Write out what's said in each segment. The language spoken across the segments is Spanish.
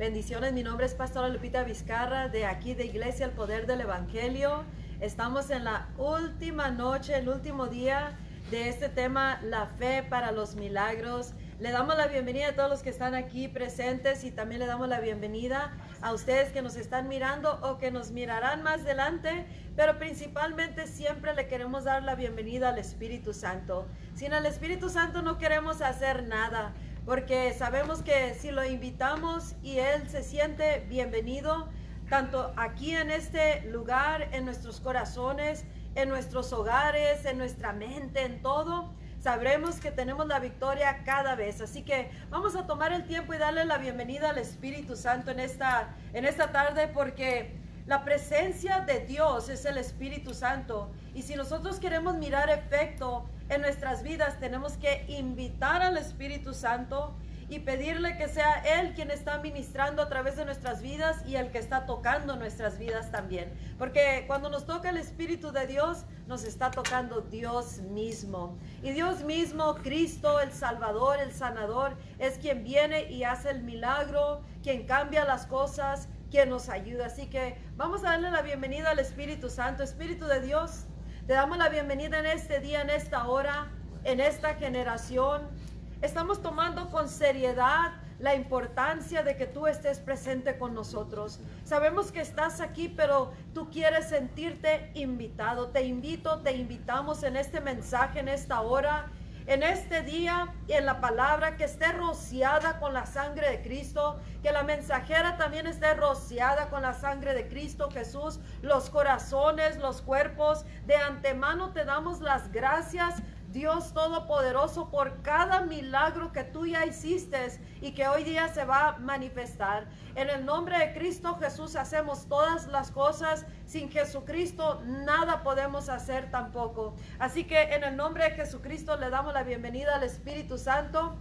Bendiciones, mi nombre es Pastora Lupita Vizcarra de aquí de Iglesia El Poder del Evangelio. Estamos en la última noche, el último día de este tema, la fe para los milagros. Le damos la bienvenida a todos los que están aquí presentes y también le damos la bienvenida a ustedes que nos están mirando o que nos mirarán más adelante, pero principalmente siempre le queremos dar la bienvenida al Espíritu Santo. Sin el Espíritu Santo no queremos hacer nada, porque sabemos que si lo invitamos y Él se siente bienvenido, tanto aquí en este lugar, en nuestros corazones, en nuestros hogares, en nuestra mente, en todo, sabremos que tenemos la victoria cada vez. Así que vamos a tomar el tiempo y darle la bienvenida al Espíritu Santo en esta, en esta tarde porque la presencia de Dios es el Espíritu Santo. Y si nosotros queremos mirar efecto en nuestras vidas, tenemos que invitar al Espíritu Santo y pedirle que sea Él quien está ministrando a través de nuestras vidas y el que está tocando nuestras vidas también. Porque cuando nos toca el Espíritu de Dios, nos está tocando Dios mismo. Y Dios mismo, Cristo, el Salvador, el Sanador, es quien viene y hace el milagro, quien cambia las cosas, quien nos ayuda. Así que vamos a darle la bienvenida al Espíritu Santo. Espíritu de Dios, te damos la bienvenida en este día, en esta hora, en esta generación. Estamos tomando con seriedad la importancia de que tú estés presente con nosotros. Sabemos que estás aquí, pero tú quieres sentirte invitado. Te invito, te invitamos en este mensaje, en esta hora, en este día y en la palabra que esté rociada con la sangre de Cristo, que la mensajera también esté rociada con la sangre de Cristo Jesús, los corazones, los cuerpos. De antemano te damos las gracias Dios Todopoderoso, por cada milagro que tú ya hiciste y que hoy día se va a manifestar. En el nombre de Cristo Jesús hacemos todas las cosas. Sin Jesucristo nada podemos hacer tampoco. Así que en el nombre de Jesucristo le damos la bienvenida al Espíritu Santo.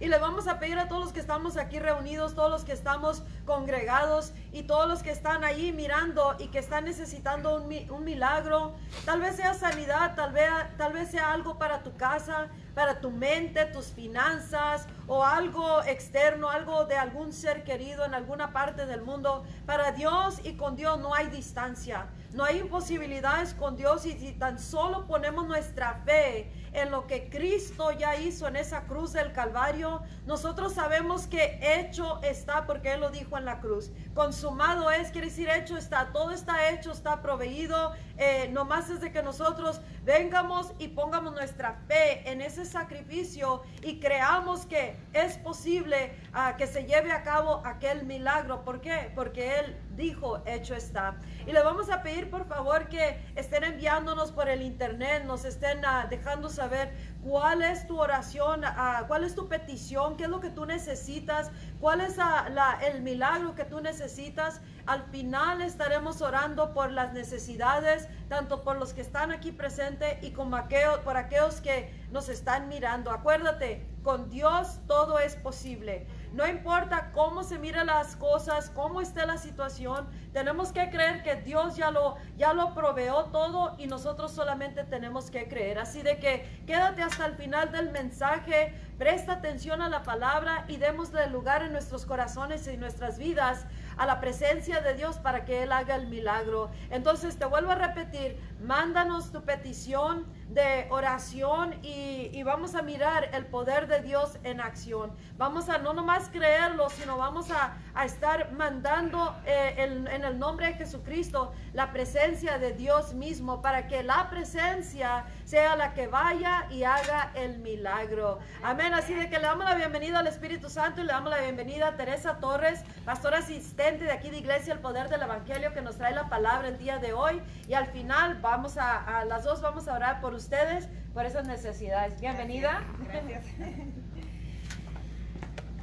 Y le vamos a pedir a todos los que estamos aquí reunidos, todos los que estamos congregados y todos los que están ahí mirando y que están necesitando un, milagro. Tal vez sea sanidad, tal vez, tal vez sea algo para tu casa, para tu mente, tus finanzas o algo externo, algo de algún ser querido en alguna parte del mundo. Para Dios y con Dios no hay distancia. No hay imposibilidades con Dios y si tan solo ponemos nuestra fe en lo que Cristo ya hizo en esa cruz del Calvario, nosotros sabemos que hecho está porque Él lo dijo en la cruz. Consumado es, quiere decir hecho está, todo está hecho, está proveído. Eh, nomás es de que nosotros vengamos y pongamos nuestra fe en ese sacrificio y creamos que es posible ah, que se lleve a cabo aquel milagro. ¿Por qué? Porque Él dijo, hecho está. Y le vamos a pedir por favor que estén enviándonos por el internet, nos estén ah, dejando saber cuál es tu oración, ah, cuál es tu petición, qué es lo que tú necesitas, cuál es la, el milagro que tú necesitas. Al final estaremos orando por las necesidades, tanto por los que están aquí presentes y como aquellos, por aquellos que nos están mirando. Acuérdate, con Dios todo es posible. No importa cómo se miren las cosas, cómo esté la situación, tenemos que creer que Dios ya lo, ya lo proveó todo y nosotros solamente tenemos que creer. Así de que quédate hasta el final del mensaje, presta atención a la palabra y démosle lugar en nuestros corazones y nuestras vidas a la presencia de Dios para que Él haga el milagro. Entonces te vuelvo a repetir, mándanos tu petición de oración y, vamos a mirar el poder de Dios en acción. Vamos a no nomás creerlo, sino vamos a, estar mandando eh, en el nombre de Jesucristo la presencia de Dios mismo para que la presencia sea la que vaya y haga el milagro. Amén. Así de que le damos la bienvenida al Espíritu Santo y le damos la bienvenida a Teresa Torres, pastora asistente de aquí de Iglesia El Poder del Evangelio que nos trae la palabra el día de hoy. Y al final vamos a, a las dos vamos a orar por ustedes, por esas necesidades. Bienvenida. Gracias.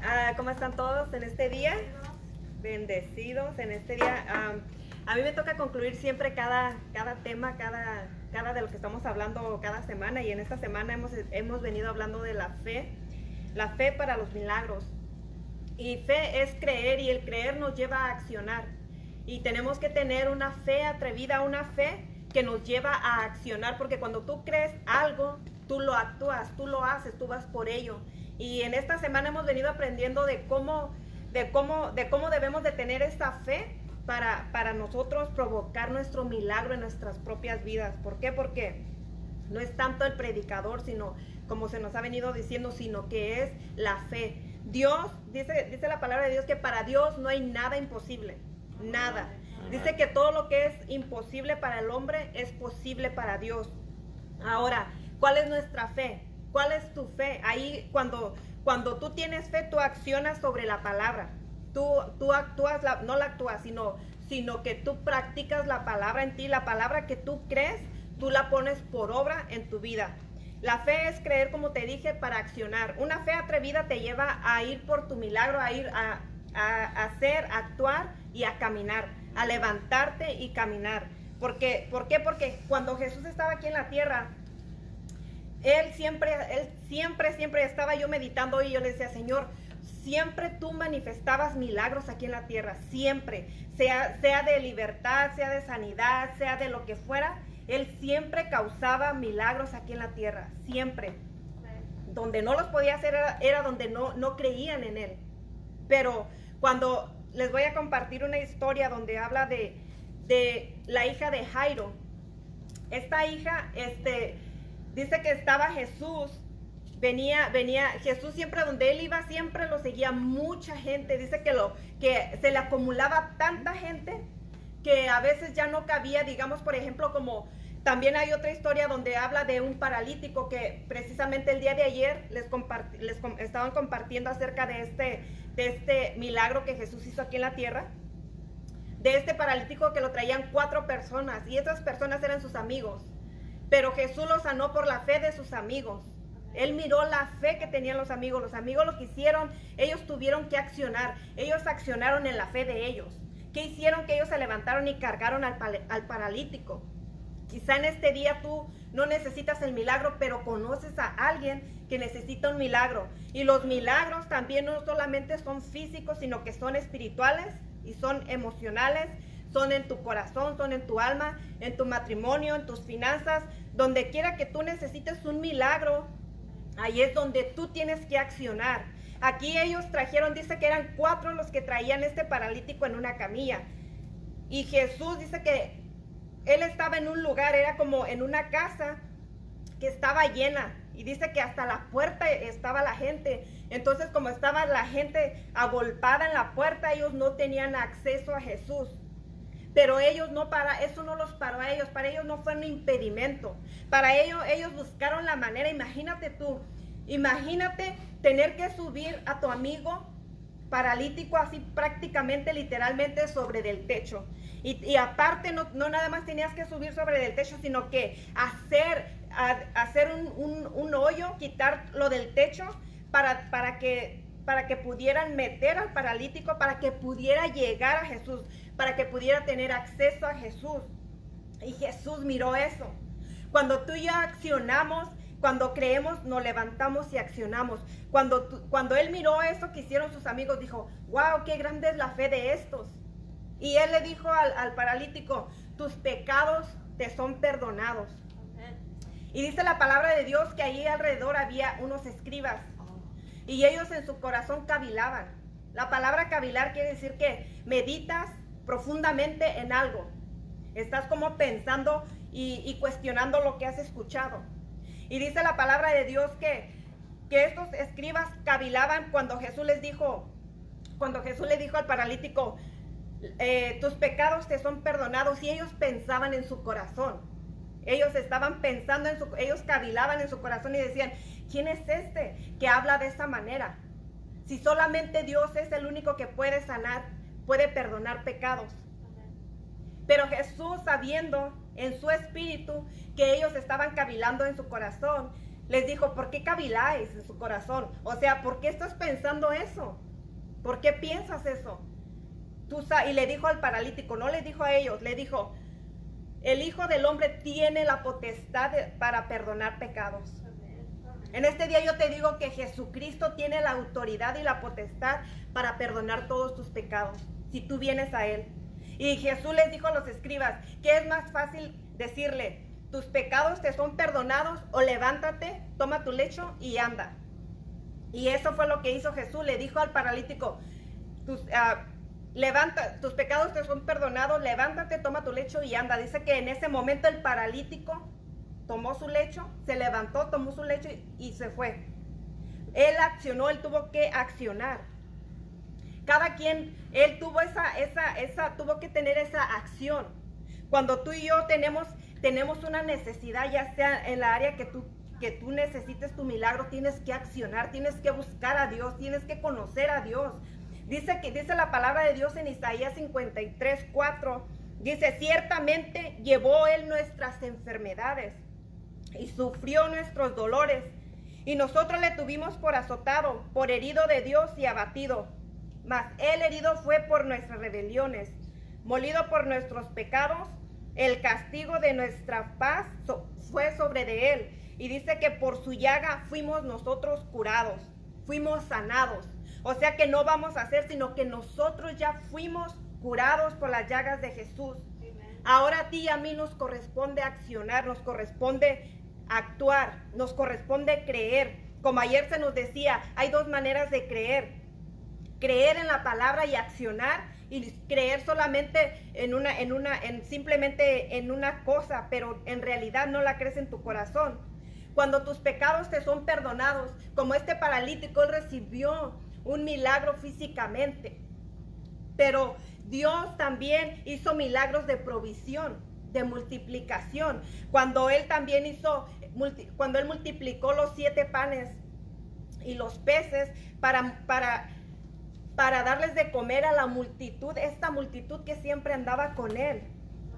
Ah, ¿Cómo están todos en este día? Bendecidos en este día. a mí me toca concluir siempre cada, cada tema, cada, cada de lo que estamos hablando cada semana y en esta semana hemos, hemos venido hablando de la fe, la fe para los milagros. Y fe es creer y el creer nos lleva a accionar. Y tenemos que tener una fe atrevida, una fe que nos lleva a accionar, porque cuando tú crees algo, tú lo actúas, tú lo haces, tú vas por ello. Y en esta semana hemos venido aprendiendo de cómo de cómo, de cómo debemos de tener esta fe para, para nosotros provocar nuestro milagro en nuestras propias vidas. ¿Por qué? Porque no es tanto el predicador, sino como se nos ha venido diciendo, sino que es la fe. Dios, dice, dice la palabra de Dios que para Dios no hay nada imposible, nada. Dice que todo lo que es imposible para el hombre es posible para Dios. Ahora, ¿cuál es nuestra fe? ¿Cuál es tu fe? Ahí cuando, cuando tú tienes fe, tú accionas sobre la palabra. Tú, tú actúas, no la actúas, sino, sino que tú practicas la palabra en ti, la palabra que tú crees, tú la pones por obra en tu vida. La fe es creer, como te dije, para accionar. Una fe atrevida te lleva a ir por tu milagro, a ir a, a hacer, a actuar y a caminar, a levantarte y caminar. Porque, ¿Por qué? Porque cuando Jesús estaba aquí en la tierra, él siempre, él siempre, siempre estaba yo meditando y yo le decía, Señor, siempre tú manifestabas milagros aquí en la tierra, siempre, sea, sea de libertad, sea de sanidad, sea de lo que fuera, Él siempre causaba milagros aquí en la tierra, siempre. Donde no los podía hacer era, donde no, no creían en Él. Pero cuando les voy a compartir una historia donde habla de, de la hija de Jairo, esta hija, este, dice que estaba Jesús, venía, venía, Jesús siempre donde él iba, siempre lo seguía mucha gente. Dice que, lo, que se le acumulaba tanta gente que a veces ya no cabía, digamos, por ejemplo, como también hay otra historia donde habla de un paralítico que precisamente el día de ayer les, estaban compartiendo acerca de este, de este milagro que Jesús hizo aquí en la tierra. De este paralítico que lo traían cuatro personas y esas personas eran sus amigos. Pero Jesús lo sanó por la fe de sus amigos. Él miró la fe que tenían los amigos. Los amigos lo que hicieron, ellos tuvieron que accionar. Ellos accionaron en la fe de ellos. ¿Qué hicieron? Que ellos se levantaron y cargaron al paralítico. Quizá en este día tú no necesitas el milagro, pero conoces a alguien que necesita un milagro. Y los milagros también no solamente son físicos, sino que son espirituales y son emocionales son en tu corazón, son en tu alma, en tu matrimonio, en tus finanzas, donde quiera que tú necesites un milagro, ahí es donde tú tienes que accionar. Aquí ellos trajeron, dice que eran cuatro los que traían este paralítico en una camilla. Y Jesús dice que él estaba en un lugar, era como en una casa que estaba llena. Y dice que hasta la puerta estaba la gente. Entonces como estaba la gente agolpada en la puerta, ellos no tenían acceso a Jesús. Pero ellos no para, eso no los paró a ellos, para ellos no fue un impedimento. Para ellos, ellos buscaron la manera, imagínate tú, imagínate tener que subir a tu amigo paralítico así prácticamente literalmente sobre del techo. Y, aparte no, nada más tenías que subir sobre del techo, sino que hacer, hacer un, un, hoyo, quitar lo del techo para, para, que, para que pudieran meter al paralítico, para que pudiera llegar a Jesús para que pudiera tener acceso a Jesús. Y Jesús miró eso. Cuando tú y yo accionamos, cuando creemos, nos levantamos y accionamos. Cuando, cuando Él miró eso que hicieron sus amigos, dijo, wow, qué grande es la fe de estos. Y Él le dijo al, al paralítico, tus pecados te son perdonados. Y dice la palabra de Dios que allí alrededor había unos escribas. Y ellos en su corazón cavilaban. La palabra cavilar quiere decir que meditas, profundamente en algo. Estás como pensando y, cuestionando lo que has escuchado. Y dice la palabra de Dios que, que estos escribas cavilaban cuando Jesús les dijo, cuando Jesús le dijo al paralítico, eh, tus pecados te son perdonados y ellos pensaban en su corazón. Ellos estaban pensando en su, ellos cavilaban en su corazón y decían, ¿quién es este que habla de esta manera? Si solamente Dios es el único que puede sanar puede perdonar pecados. Pero Jesús, sabiendo en su espíritu que ellos estaban cavilando en su corazón, les dijo, ¿por qué caviláis en su corazón? O sea, ¿por qué estás pensando eso? ¿Por qué piensas eso? Y le dijo al paralítico, no le dijo a ellos, le dijo, el Hijo del Hombre tiene la potestad para perdonar pecados. En este día yo te digo que Jesucristo tiene la autoridad y la potestad para perdonar todos tus pecados si tú vienes a Él. Y Jesús les dijo a los escribas que es más fácil decirle, tus pecados te son perdonados o levántate, toma tu lecho y anda. Y eso fue lo que hizo Jesús. Le dijo al paralítico, tus, ah, levanta, tus pecados te son perdonados, levántate, toma tu lecho y anda. Dice que en ese momento el paralítico tomó su lecho, se levantó, tomó su lecho y, se fue. Él accionó, él tuvo que accionar. Cada quien, él tuvo esa, esa, esa, tuvo que tener esa acción. Cuando tú y yo tenemos, tenemos una necesidad, ya sea en la área que tú, que tú necesites tu milagro, tienes que accionar, tienes que buscar a Dios, tienes que conocer a Dios. Dice que dice la palabra de Dios en Isaías 53, 4. Dice, ciertamente llevó él nuestras enfermedades y sufrió nuestros dolores. Y nosotros le tuvimos por azotado, por herido de Dios y abatido. Mas él herido fue por nuestras rebeliones, molido por nuestros pecados. El castigo de nuestra paz fue sobre de él. Y dice que por su llaga fuimos nosotros curados, fuimos sanados. O sea que no vamos a hacer, sino que nosotros ya fuimos curados por las llagas de Jesús. Ahora a ti y a mí nos corresponde accionar, nos corresponde actuar, nos corresponde creer. Como ayer se nos decía, hay dos maneras de creer. Creer en la palabra y accionar y creer solamente en una en una en simplemente en una cosa, pero en realidad no la crees en tu corazón. Cuando tus pecados te son perdonados, como este paralítico él recibió un milagro físicamente. Pero Dios también hizo milagros de provisión, de multiplicación. Cuando Él también hizo, cuando Él multiplicó los siete panes y los peces para, para, para darles de comer a la multitud, esta multitud que siempre andaba con Él.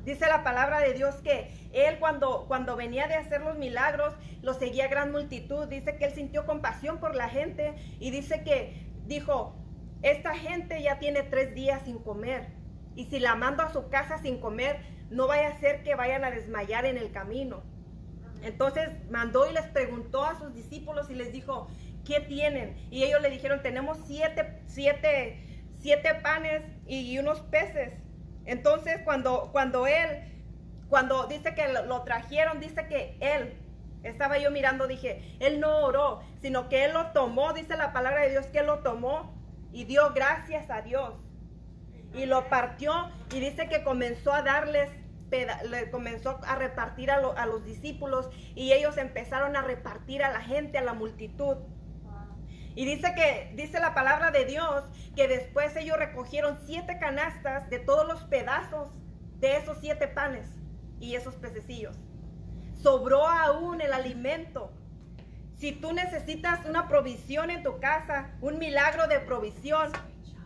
Dice la palabra de Dios que él cuando, cuando venía de hacer los milagros, lo seguía gran multitud. Dice que él sintió compasión por la gente y dice que dijo, esta gente ya tiene tres días sin comer. Y si la mando a su casa sin comer, no vaya a ser que vayan a desmayar en el camino. Entonces mandó y les preguntó a sus discípulos y les dijo, ¿qué tienen? Y ellos le dijeron, tenemos siete, siete, siete panes y unos peces. Entonces cuando, cuando él, cuando dice que lo trajeron, dice que él estaba yo mirando, dije, él no oró, sino que él lo tomó, dice la palabra de Dios que él lo tomó y dio gracias a Dios. Y lo partió y dice que comenzó a darles, le comenzó a repartir a, a los discípulos y ellos empezaron a repartir a la gente, a la multitud. Y dice que, dice la palabra de Dios, que después ellos recogieron siete canastas de todos los pedazos de esos siete panes y esos pececillos sobró aún el alimento. Si tú necesitas una provisión en tu casa, un milagro de provisión,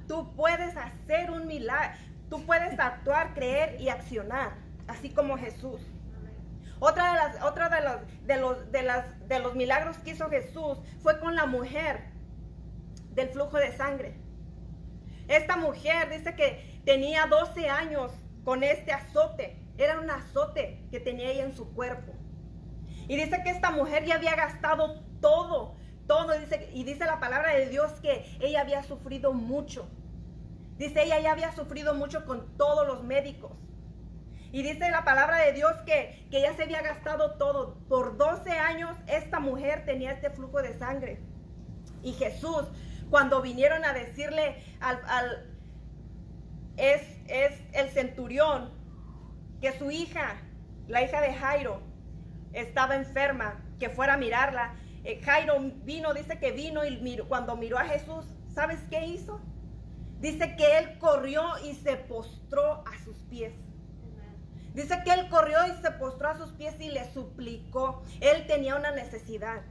tú puedes hacer un milagro, tú puedes actuar, creer y accionar, así como Jesús. Otra de las, otra de de los, de las, de los milagros que hizo Jesús fue con la mujer del flujo de sangre. Esta mujer dice que tenía 12 años con este azote. Era un azote que tenía ella en su cuerpo. Y dice que esta mujer ya había gastado todo, todo. Dice, y dice la palabra de Dios que ella había sufrido mucho. Dice, ella ya había sufrido mucho con todos los médicos. Y dice la palabra de Dios que, que ella se había gastado todo. Por 12 años esta mujer tenía este flujo de sangre. Y Jesús, cuando vinieron a decirle al, al es, es el centurión que su hija, la hija de Jairo, estaba enferma, que fuera a mirarla. Eh, Jairo vino, dice que vino y cuando miró a Jesús, ¿sabes qué hizo? Dice que él corrió y se postró a sus pies. Dice que él corrió y se postró a sus pies y le suplicó. Él tenía una necesidad.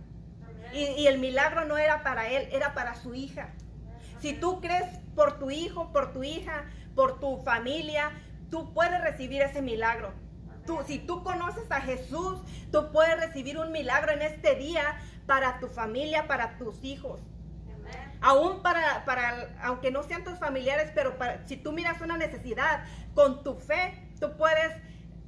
Y, el milagro no era para él, era para su hija. Si tú crees por tu hijo, por tu hija, por tu familia, tú puedes recibir ese milagro si tú conoces a Jesús, tú puedes recibir un milagro en este día para tu familia, para tus hijos. Aún para, para, aunque no sean tus familiares, pero si tú miras una necesidad, con tu fe, tú puedes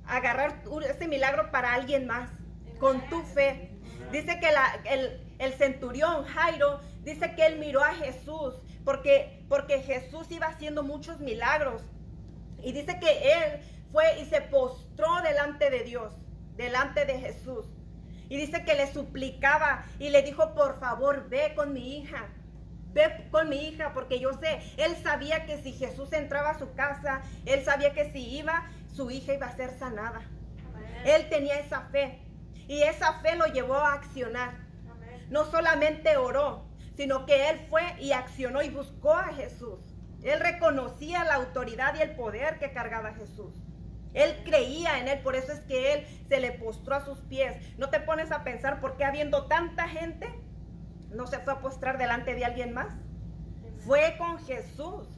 agarrar ese milagro para alguien más, con tu fe. Dice que el, el, centurión Jairo, dice que él miró a Jesús, porque, porque Jesús iba haciendo muchos milagros. Y dice que él fue y se postró delante de Dios, delante de Jesús. Y dice que le suplicaba y le dijo, por favor, ve con mi hija. ve con mi hija, porque yo sé, él sabía que si Jesús entraba a su casa, él sabía que si iba, su hija iba a ser sanada. Él tenía esa fe y esa fe lo llevó a accionar. No solamente oró, sino que él fue y accionó y buscó a Jesús. Él reconocía la autoridad y el poder que cargaba Jesús. Él creía en él, por eso es que él se le postró a sus pies. No te pones a pensar por qué habiendo tanta gente, no se fue a postrar delante de alguien más. Fue con Jesús.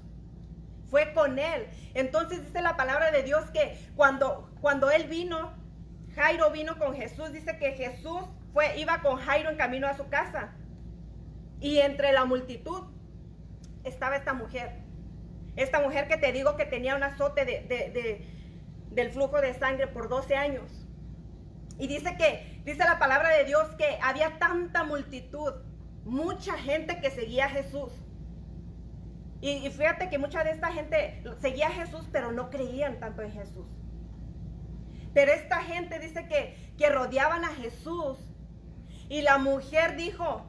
Fue con él. Entonces dice la palabra de Dios que cuando, cuando él vino, Jairo vino con Jesús, dice que Jesús fue, iba con Jairo en camino a su casa. Y entre la multitud estaba esta mujer. Esta mujer que te digo que tenía un azote de, del flujo de sangre por 12 años. Y dice que, dice la palabra de Dios que había tanta multitud, mucha gente que seguía a Jesús. Y, fíjate que mucha de esta gente seguía a Jesús, pero no creían tanto en Jesús. Pero esta gente dice que, que rodeaban a Jesús. Y la mujer dijo,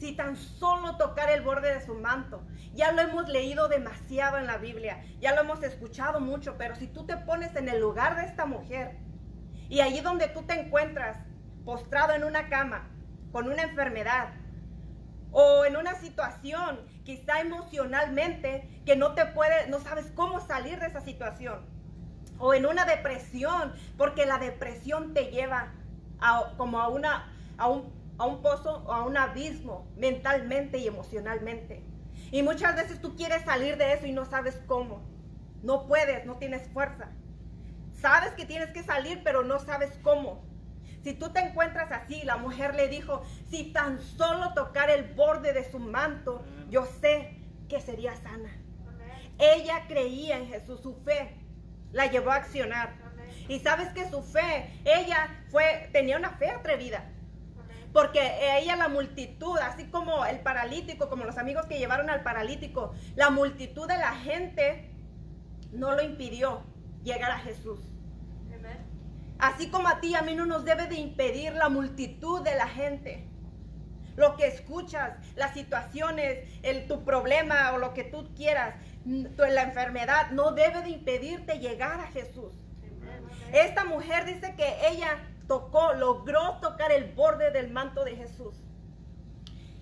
si tan solo tocar el borde de su manto. Ya lo hemos leído demasiado en la Biblia, ya lo hemos escuchado mucho, pero si tú te pones en el lugar de esta mujer y allí donde tú te encuentras, postrado en una cama, con una enfermedad, o en una situación, quizá emocionalmente, que no te puede, no sabes cómo salir de esa situación, o en una depresión, porque la depresión te lleva a, como a una, a un a un pozo o a un abismo mentalmente y emocionalmente. Y muchas veces tú quieres salir de eso y no sabes cómo. No puedes, no tienes fuerza. Sabes que tienes que salir, pero no sabes cómo. Si tú te encuentras así, la mujer le dijo, si tan solo tocar el borde de su manto, yo sé que sería sana. Ella creía en Jesús, su fe la llevó a accionar. Y sabes que su fe, ella fue, tenía una fe atrevida. Porque ella, la multitud, así como el paralítico, como los amigos que llevaron al paralítico, la multitud de la gente no lo impidió llegar a Jesús. Así como a ti, a mí no nos debe de impedir la multitud de la gente. Lo que escuchas, las situaciones, el, tu problema o lo que tú quieras, la enfermedad, no debe de impedirte llegar a Jesús. Esta mujer dice que ella tocó, logró tocar el borde del manto de Jesús.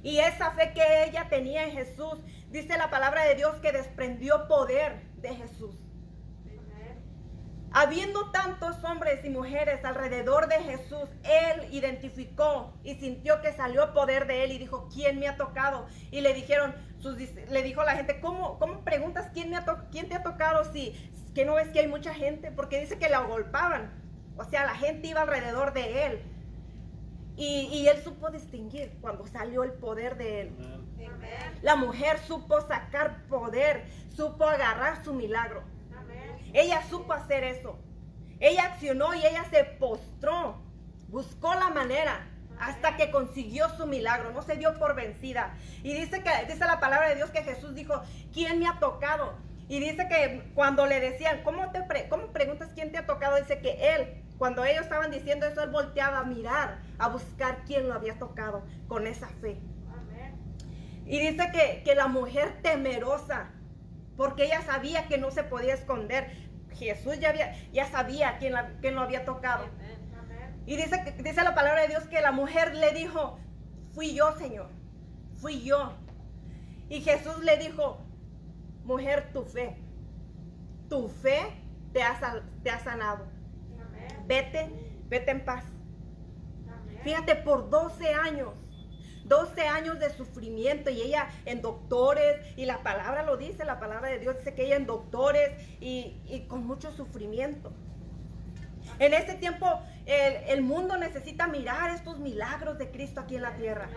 Y esa fe que ella tenía en Jesús, dice la palabra de Dios que desprendió poder de Jesús. Habiendo tantos hombres y mujeres alrededor de Jesús, él identificó y sintió que salió poder de él y dijo, ¿quién me ha tocado? Y le dijeron, le dijo a la gente, ¿cómo, cómo preguntas quién, me ha quién te ha tocado si que no ves que hay mucha gente? Porque dice que la agolpaban. O sea, la gente iba alrededor de él. Y, él supo distinguir cuando salió el poder de él. La mujer supo sacar poder, supo agarrar su milagro. Ella supo hacer eso. Ella accionó y ella se postró. Buscó la manera hasta que consiguió su milagro. No se dio por vencida. Y dice que dice la palabra de Dios que Jesús dijo, ¿quién me ha tocado? Y dice que cuando le decían, ¿cómo, te ¿cómo preguntas quién te ha tocado? Dice que él cuando ellos estaban diciendo eso, él volteaba a mirar, a buscar quién lo había tocado con esa fe. Y dice que, la mujer temerosa, porque ella sabía que no se podía esconder. Jesús ya, había, ya sabía quién, quién lo había tocado. Y dice, dice la palabra de Dios que la mujer le dijo, fui yo, Señor, fui yo. Y Jesús le dijo, mujer, tu fe, tu fe te ha, te ha sanado vete, vete en paz. Fíjate, por 12 años, 12 años de sufrimiento y ella en doctores, y la palabra lo dice, la palabra de Dios dice que ella en doctores y, con mucho sufrimiento. En este tiempo el, mundo necesita mirar estos milagros de Cristo aquí en la tierra.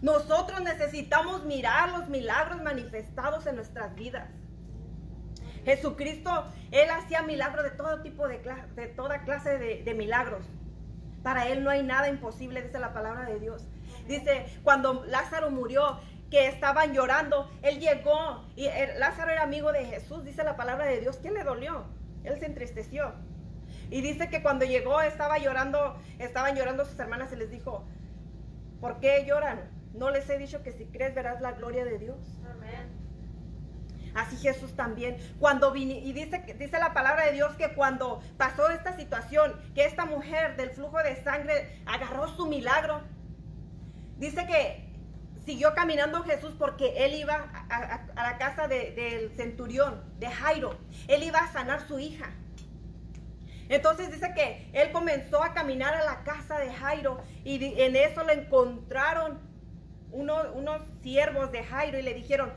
Nosotros necesitamos mirar los milagros manifestados en nuestras vidas. Jesucristo, Él hacía milagros de todo tipo de, de toda clase de, milagros. Para Él no hay nada imposible, dice la palabra de Dios. Dice, cuando Lázaro murió, que estaban llorando, Él llegó y Lázaro era amigo de Jesús, dice la palabra de Dios. ¿Qué le dolió? Él se entristeció. Y dice que cuando llegó estaba llorando, estaban llorando sus hermanas y les dijo, ¿por qué lloran? No les he dicho que si crees verás la gloria de Dios. Así Jesús también. Cuando vine, y dice, dice la palabra de Dios que cuando pasó esta situación, que esta mujer del flujo de sangre agarró su milagro, dice que siguió caminando Jesús porque él iba a, la casa del centurión, de Jairo. Él iba a sanar su hija. Entonces dice que él comenzó a caminar a la casa de Jairo y en eso le encontraron unos siervos de Jairo y le dijeron,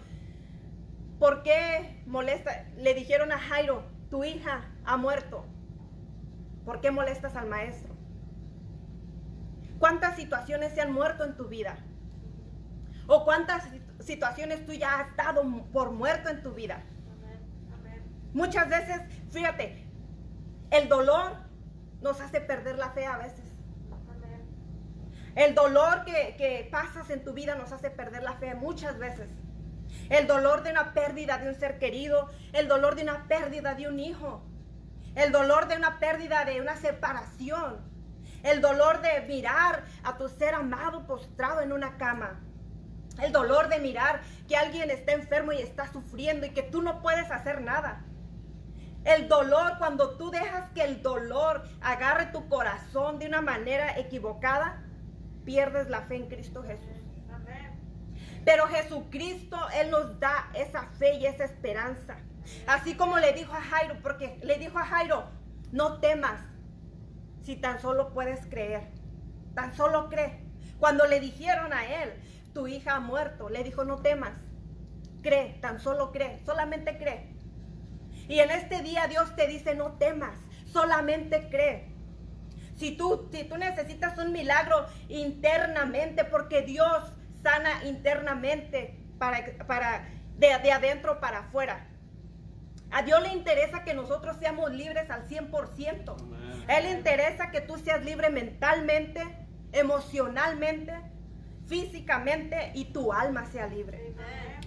¿por qué molesta? Le dijeron a Jairo, tu hija ha muerto. ¿Por qué molestas al maestro? ¿Cuántas situaciones se han muerto en tu vida? ¿O cuántas situaciones tú ya has dado por muerto en tu vida? Muchas veces, fíjate, el dolor nos hace perder la fe a veces. El dolor que, pasas en tu vida nos hace perder la fe muchas veces. El dolor de una pérdida de un ser querido, el dolor de una pérdida de un hijo, el dolor de una pérdida de una separación, el dolor de mirar a tu ser amado postrado en una cama, el dolor de mirar que alguien está enfermo y está sufriendo y que tú no puedes hacer nada. El dolor, cuando tú dejas que el dolor agarre tu corazón de una manera equivocada, pierdes la fe en Cristo Jesús. Pero Jesucristo, Él nos da esa fe y esa esperanza. Así como le dijo a Jairo, porque le dijo a Jairo, no temas si tan solo puedes creer. Tan solo cree. Cuando le dijeron a él, tu hija ha muerto, le dijo, no temas. Cree, tan solo cree, solamente cree. Y en este día Dios te dice, no temas, solamente cree. Si tú, si tú necesitas un milagro internamente, porque Dios sana internamente para, para de, de adentro para afuera. A Dios le interesa que nosotros seamos libres al 100%. A Él le interesa que tú seas libre mentalmente, emocionalmente, físicamente y tu alma sea libre.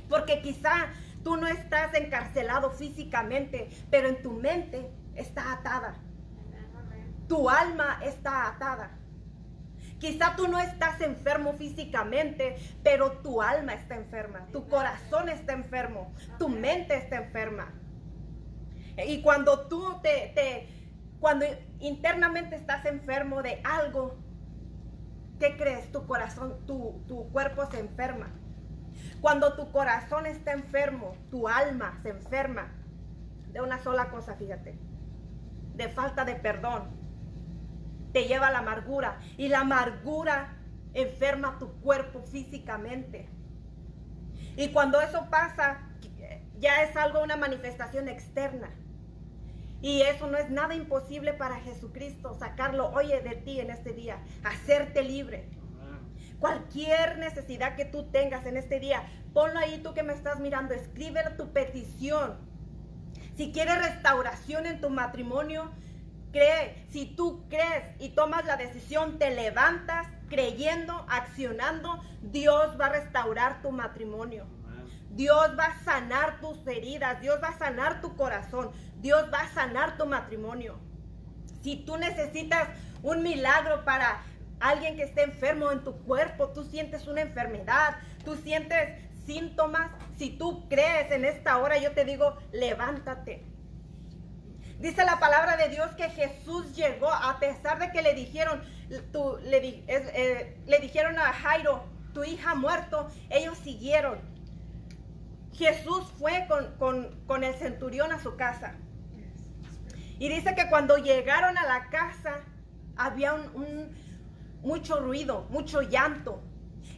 Porque quizá Tú no estás encarcelado físicamente, pero en tu mente está atada. Tu alma está atada. Quizá tú no estás enfermo físicamente, pero tu alma está enferma, tu corazón está enfermo, tu mente está enferma. Y cuando tú te, te, cuando internamente estás enfermo de algo, ¿qué crees? Tu corazón, tu, tu cuerpo se enferma. Cuando tu corazón está enfermo, tu alma se enferma de una sola cosa, fíjate, de falta de perdón. Te lleva a la amargura y la amargura enferma tu cuerpo físicamente. Y cuando eso pasa, ya es algo, una manifestación externa. Y eso no es nada imposible para Jesucristo, sacarlo, oye, de ti en este día, hacerte libre. Cualquier necesidad que tú tengas en este día, ponlo ahí tú que me estás mirando, escribe tu petición. Si quieres restauración en tu matrimonio, cree. Si tú crees y tomas la decisión, te levantas creyendo, accionando, Dios va a restaurar tu matrimonio. Dios va a sanar tus heridas, Dios va a sanar tu corazón, Dios va a sanar tu matrimonio. Si tú necesitas un milagro para alguien que esté enfermo en tu cuerpo, tú sientes una enfermedad, tú sientes síntomas, si tú crees en esta hora, yo te digo, levántate. Dice la palabra de Dios que Jesús llegó a pesar de que le dijeron, eh, le dijeron a Jairo, tu hija muerto, ellos siguieron. Jesús fue con, el centurión a su casa. Y dice que cuando llegaron a la casa había un mucho ruido, mucho llanto.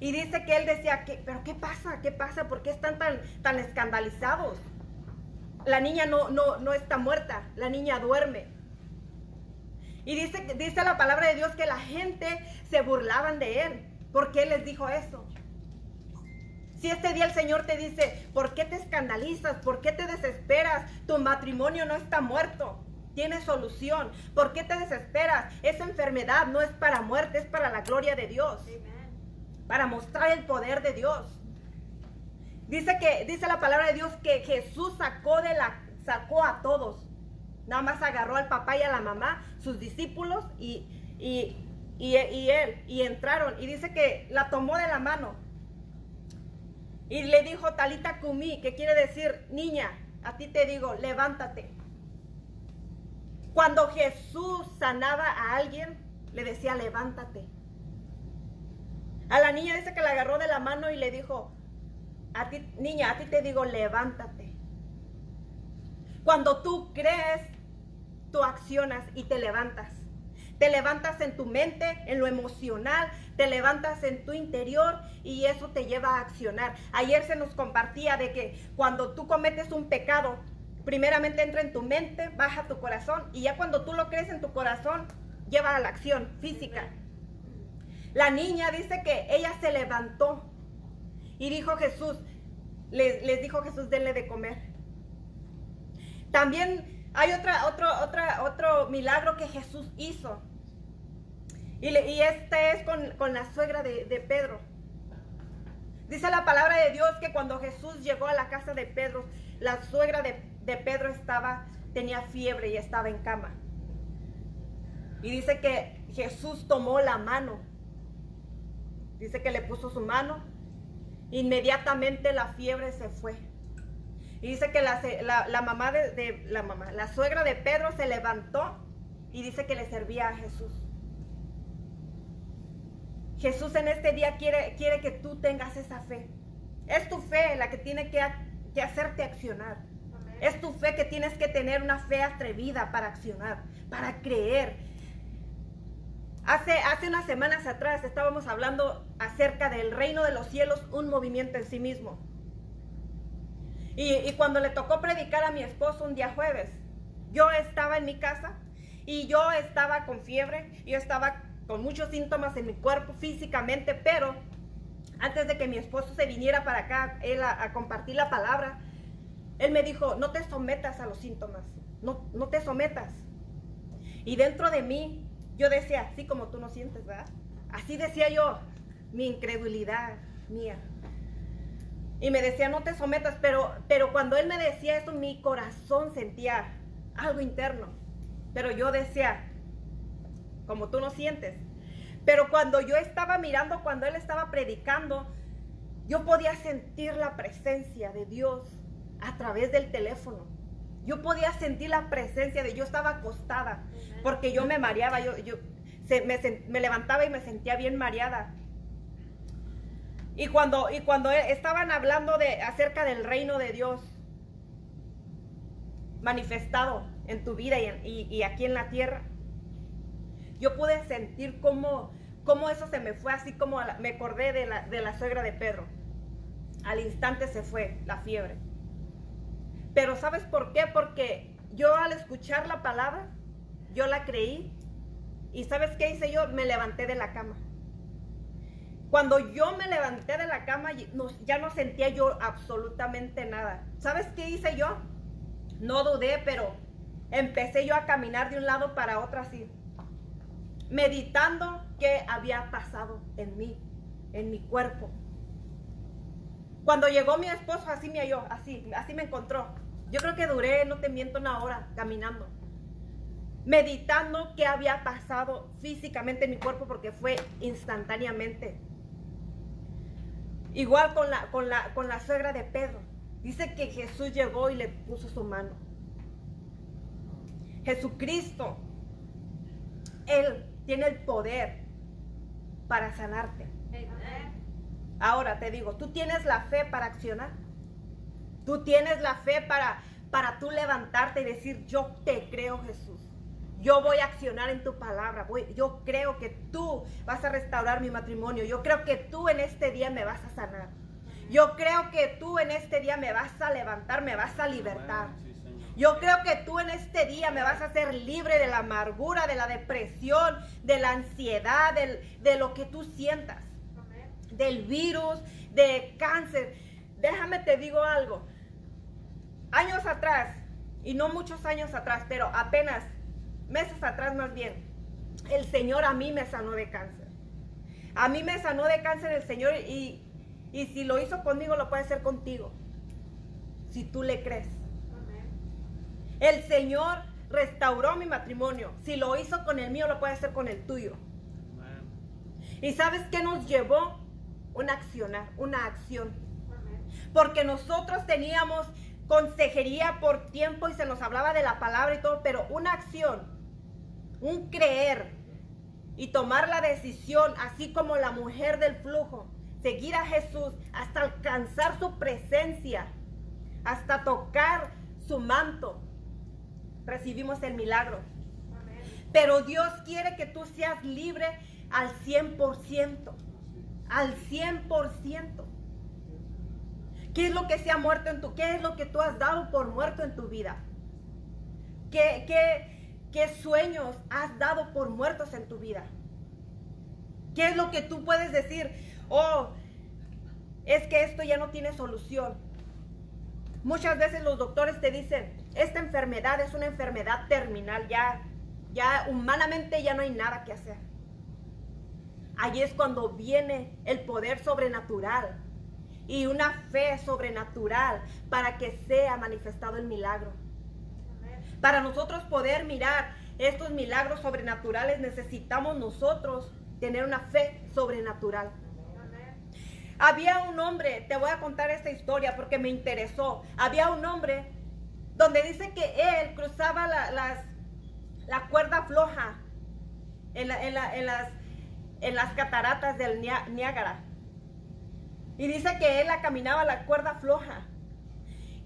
Y dice que él decía, ¿qué, ¿pero qué pasa? ¿Qué pasa? ¿Por qué están tan, tan escandalizados? La niña no, no, no está muerta, la niña duerme. Y dice, dice la palabra de Dios que la gente se burlaban de él. ¿Por qué les dijo eso? Si este día el Señor te dice, ¿por qué te escandalizas? ¿Por qué te desesperas? Tu matrimonio no está muerto tiene solución. ¿Por qué te desesperas? Esa enfermedad no es para muerte, es para la gloria de Dios. Para mostrar el poder de Dios. Dice que dice la palabra de Dios que Jesús sacó de la sacó a todos. Nada más agarró al papá y a la mamá, sus discípulos y, y, y, y él y entraron y dice que la tomó de la mano Y le dijo Talita Kumi, que quiere decir, niña, a ti te digo, levántate. Cuando Jesús sanaba a alguien, le decía, levántate. A la niña dice que la agarró de la mano y le dijo, niña, a ti te digo, levántate. Cuando tú crees, tú accionas y te levantas. Te levantas en tu mente, en lo emocional, te levantas en tu interior y eso te lleva a accionar. Ayer se nos compartía de que cuando tú cometes un pecado, primeramente entra en tu mente, baja tu corazón y ya cuando tú lo crees en tu corazón, lleva a la acción física. La niña dice que ella se levantó y dijo Jesús, les, dijo Jesús, denle de comer. También hay otra, otro, otra, otro milagro que Jesús hizo. Y, este es con, la suegra de, Pedro. Dice la palabra de Dios que cuando Jesús llegó a la casa de Pedro, la suegra de, de Pedro estaba, tenía fiebre y estaba en cama. Y dice que Jesús tomó la mano. Dice que le puso su mano. Inmediatamente la fiebre se fue. Y dice que la, mamá de, la mamá, la suegra de Pedro se levantó y dice que le servía a Jesús. Jesús en este día quiere, quiere que tú tengas esa fe. Es tu fe la que tiene que, que hacerte accionar. Es tu fe que tienes que tener una fe atrevida para accionar, para creer. Hace, hace unas semanas atrás estábamos hablando acerca del reino de los cielos, un movimiento en sí mismo. Y, cuando le tocó predicar a mi esposo un día jueves, yo estaba en mi casa y yo estaba con fiebre, yo estaba con muchos síntomas en mi cuerpo físicamente, pero antes de que mi esposo se viniera para acá, él a, compartir la palabra, él me dijo, no te sometas a los síntomas, no, no te sometas. Y dentro de mí, yo decía, así como tú no sientes, ¿verdad? Así decía yo, mi incredulidad mía. Y me decía, no te sometas, pero, pero cuando él me decía eso, mi corazón sentía algo interno. Pero yo decía, como tú no sientes. Pero cuando yo estaba mirando, cuando él estaba predicando, yo podía sentir la presencia de Dios a través del teléfono. Yo podía sentir la presencia de yo estaba acostada porque yo me mareaba, yo, yo me, levantaba y me sentía bien mareada. Y cuando, y cuando estaban hablando de, acerca del reino de Dios manifestado en tu vida y aquí en la tierra, yo pude sentir cómo, cómo eso se me fue, así como me acordé de la, de la suegra de Pedro. Al instante se fue la fiebre. Pero ¿sabes por qué? Porque yo al escuchar la palabra, yo la creí. ¿Y sabes qué hice yo? Me levanté de la cama. Cuando yo me levanté de la cama, ya no sentía yo absolutamente nada. ¿Sabes qué hice yo? No dudé, pero empecé yo a caminar de un lado para otro así meditando qué había pasado en mí, en mi cuerpo. Cuando llegó mi esposo, así me halló, así, así me encontró. Yo creo que duré, no te miento, una hora caminando, meditando qué había pasado físicamente en mi cuerpo porque fue instantáneamente. Igual con la, con la, con la suegra de Pedro. Dice que Jesús llegó y le puso su mano. Jesucristo, Él tiene el poder para sanarte. Ahora te digo, tú tienes la fe para accionar. Tú tienes la fe para, para tú levantarte y decir, yo te creo Jesús. Yo voy a accionar en tu palabra. yo creo que tú vas a restaurar mi matrimonio. Yo creo que tú en este día me vas a sanar. Yo creo que tú en este día me vas a levantar, me vas a libertar. Yo creo que tú en este día me vas a hacer libre de la amargura, de la depresión, de la ansiedad, de lo que tú sientas, del virus, de cáncer. Déjame te digo algo. Años atrás, y no muchos años atrás, pero apenas meses atrás más bien, el Señor a mí me sanó de cáncer. A mí me sanó de cáncer el Señor y, y si lo hizo conmigo, lo puede hacer contigo. Si tú le crees. El Señor restauró mi matrimonio. Si lo hizo con el mío, lo puede hacer con el tuyo. ¿Y sabes qué nos llevó? Una acción, una acción. Porque nosotros teníamos consejería por tiempo y se nos hablaba de la palabra y todo, pero una acción, un creer y tomar la decisión, así como la mujer del flujo, seguir a Jesús hasta alcanzar su presencia, hasta tocar su manto, recibimos el milagro. Pero Dios quiere que tú seas libre al 100%, al 100%. ¿Qué es lo que se ha muerto en tu, qué es lo que tú has dado por muerto en tu vida? ¿Qué, qué, qué sueños has dado por muertos en tu vida? ¿Qué es lo que tú puedes decir? Oh, es que esto ya no tiene solución. Muchas veces los doctores te dicen, esta enfermedad es una enfermedad terminal, ya, ya humanamente ya no hay nada que hacer. Allí es cuando viene el poder sobrenatural y una fe sobrenatural para que sea manifestado el milagro. Para nosotros poder mirar estos milagros sobrenaturales necesitamos nosotros tener una fe sobrenatural. Había un hombre, te voy a contar esta historia porque me interesó. Había un hombre donde dice que él cruzaba la, la cuerda floja en, las, en las cataratas del Niágara. Y dice que él la caminaba la cuerda floja.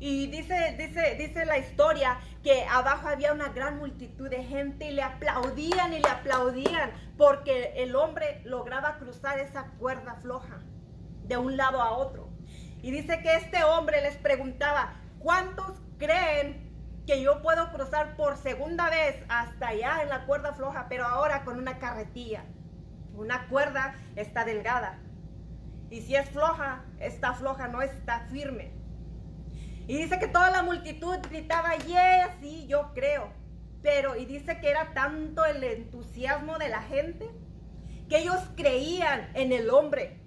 Y dice, dice, dice la historia que abajo había una gran multitud de gente y le aplaudían y le aplaudían porque el hombre lograba cruzar esa cuerda floja de un lado a otro. Y dice que este hombre les preguntaba, ¿cuántos creen que yo puedo cruzar por segunda vez hasta allá en la cuerda floja, pero ahora con una carretilla? Una cuerda está delgada. Y si es floja, está floja, no está firme. Y dice que toda la multitud gritaba, yes, sí, yo creo. Pero, y dice que era tanto el entusiasmo de la gente que ellos creían en el hombre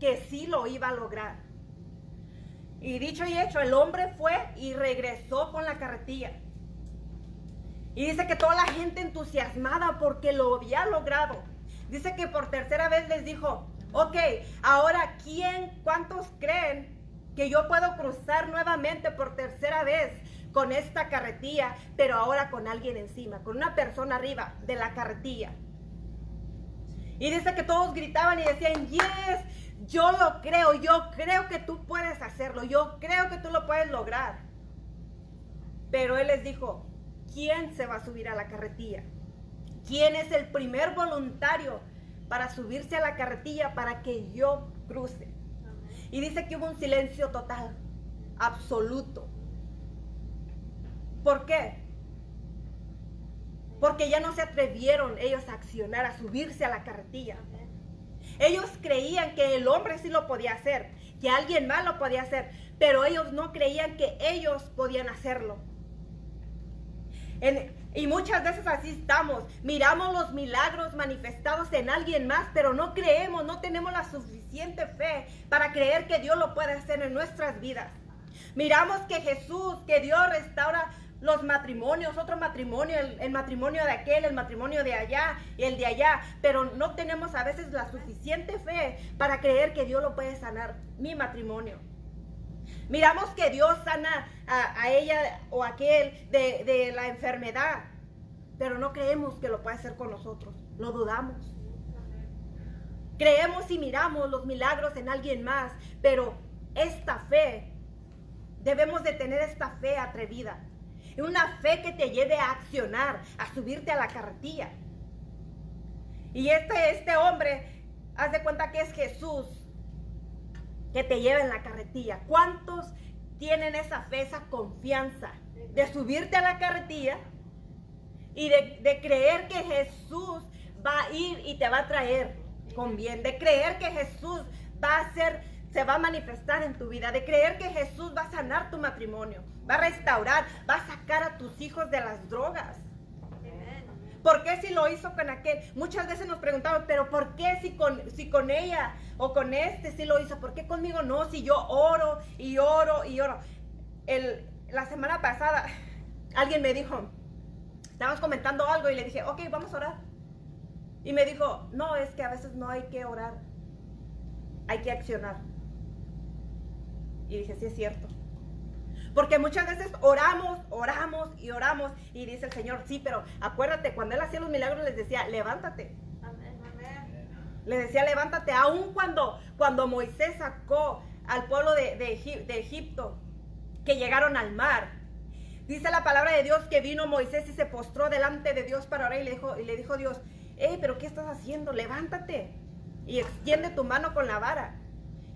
que sí lo iba a lograr. Y dicho y hecho, el hombre fue y regresó con la carretilla. Y dice que toda la gente entusiasmada porque lo había logrado. Dice que por tercera vez les dijo, Ok, ahora, ¿quién, cuántos creen que yo puedo cruzar nuevamente por tercera vez con esta carretilla, pero ahora con alguien encima, con una persona arriba de la carretilla? Y dice que todos gritaban y decían, yes, yo lo creo, yo creo que tú puedes hacerlo, yo creo que tú lo puedes lograr. Pero él les dijo, ¿quién se va a subir a la carretilla? ¿Quién es el primer voluntario para subirse a la carretilla para que yo cruce. Y dice que hubo un silencio total, absoluto. ¿Por qué? Porque ya no se atrevieron ellos a accionar, a subirse a la carretilla. Ellos creían que el hombre sí lo podía hacer, que alguien más lo podía hacer, pero ellos no creían que ellos podían hacerlo y muchas veces así estamos. Miramos los milagros manifestados en alguien más, pero no creemos, no tenemos la suficiente fe para creer que Dios lo puede hacer en nuestras vidas. Miramos que Jesús, que Dios restaura los matrimonios, otro matrimonio, el, matrimonio de aquel, el matrimonio de allá y el de allá, pero no tenemos a veces la suficiente fe para creer que Dios lo puede sanar mi matrimonio. Miramos que Dios sana a, ella o aquel de, la enfermedad, pero no creemos que lo puede hacer con nosotros. Lo dudamos. Creemos y miramos los milagros en alguien más, pero esta fe, debemos de tener esta fe atrevida. Una fe que te lleve a accionar, a subirte a la carretilla. Y este, este hombre, haz de cuenta que es Jesús, que te lleva en la carretilla. ¿Cuántos tienen esa fe, esa confianza de subirte a la carretilla y de, creer que Jesús va a ir y te va a traer con bien, de creer que Jesús va a ser, se va a manifestar en tu vida, de creer que Jesús va a sanar tu matrimonio, va a restaurar, va a sacar a tus hijos de las drogas. ¿Por qué si lo hizo con aquel? Muchas veces nos preguntamos, pero ¿por qué si con, si con ella o con este sí lo hizo? ¿Por qué conmigo no? Si yo oro y oro y oro. El, la semana pasada alguien me dijo, estábamos comentando algo y le dije, ok, vamos a orar. Y me dijo, no, es que a veces no hay que orar, hay que accionar. Y dije, sí es cierto. Porque muchas veces oramos, oramos y oramos y dice el Señor, sí, pero acuérdate, cuando Él hacía los milagros les decía, levántate. Le decía, levántate, aun cuando, cuando Moisés sacó al pueblo de, de Egipto, que llegaron al mar. Dice la palabra de Dios que vino Moisés y se postró delante de Dios para orar y le dijo, y le dijo Dios, hey, pero ¿qué estás haciendo? Levántate y extiende tu mano con la vara.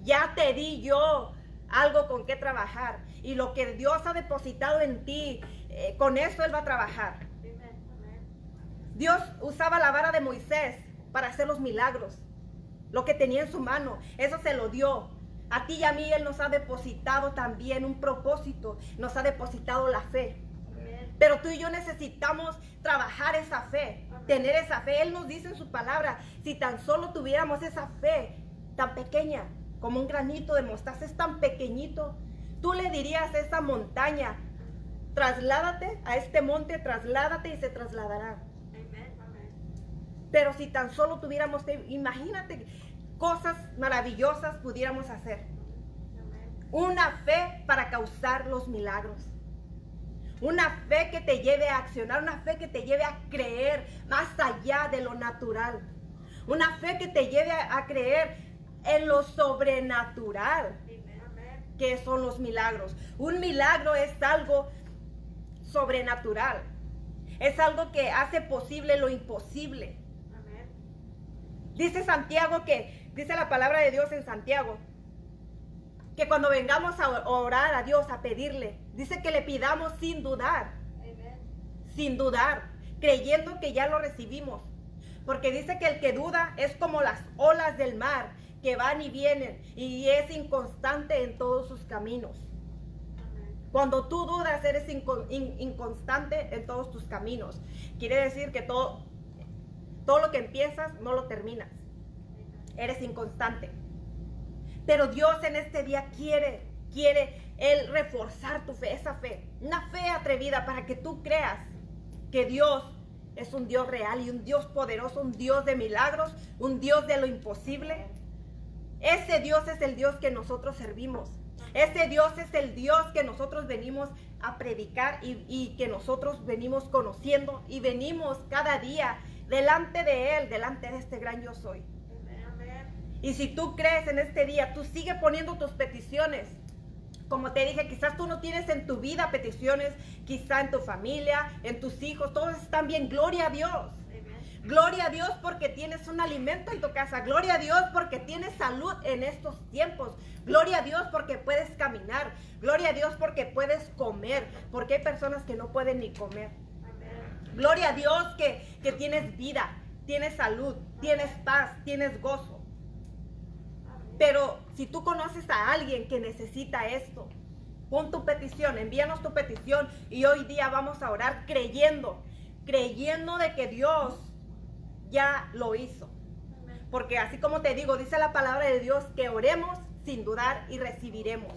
Ya te di yo algo con qué trabajar. Y lo que Dios ha depositado en ti, eh, con eso Él va a trabajar. Dios usaba la vara de Moisés para hacer los milagros. Lo que tenía en su mano, eso se lo dio. A ti y a mí Él nos ha depositado también un propósito, nos ha depositado la fe. Pero tú y yo necesitamos trabajar esa fe, tener esa fe. Él nos dice en su palabra, si tan solo tuviéramos esa fe tan pequeña, como un granito de mostaza, es tan pequeñito, tú le dirías a esa montaña, trasládate a este monte, trasládate y se trasladará. Pero si tan solo tuviéramos imagínate cosas maravillosas pudiéramos hacer. Una fe para causar los milagros. Una fe que te lleve a accionar, una fe que te lleve a creer más allá de lo natural. Una fe que te lleve a creer en lo sobrenatural, que son los milagros. Un milagro es algo sobrenatural. Es algo que hace posible lo imposible. Dice Santiago que, dice la palabra de Dios en Santiago, que cuando vengamos a orar a Dios, a pedirle, dice que le pidamos sin dudar. Sin dudar, creyendo que ya lo recibimos. Porque dice que el que duda es como las olas del mar, que van y vienen, y es inconstante en todos sus caminos. Cuando tú dudas, eres inconstante en todos tus caminos. Quiere decir que todo, todo lo que empiezas no lo terminas. Eres inconstante. Pero Dios en este día quiere, quiere Él reforzar tu fe, esa fe. Una fe atrevida para que tú creas que Dios es un Dios real y un Dios poderoso, un Dios de milagros, un Dios de lo imposible. Ese Dios es el Dios que nosotros servimos. Ese Dios es el Dios que nosotros venimos a predicar y, y, que nosotros venimos conociendo y venimos cada día delante de Él, delante de este gran yo soy. Y si tú crees en este día, tú sigue poniendo tus peticiones. Como te dije, quizás tú no tienes en tu vida peticiones, quizá en tu familia, en tus hijos, todos están bien. Gloria a Dios. Gloria a Dios porque tienes un alimento en tu casa. Gloria a Dios porque tienes salud en estos tiempos. Gloria a Dios porque puedes caminar. Gloria a Dios porque puedes comer. Porque hay personas que no pueden ni comer. Gloria a Dios que, que tienes vida, tienes salud, tienes paz, tienes gozo. Pero si tú conoces a alguien que necesita esto, pon tu petición, envíanos tu petición y hoy día vamos a orar creyendo, creyendo de que Dios ya lo hizo. Porque así como te digo, dice la palabra de Dios que oremos sin dudar y recibiremos.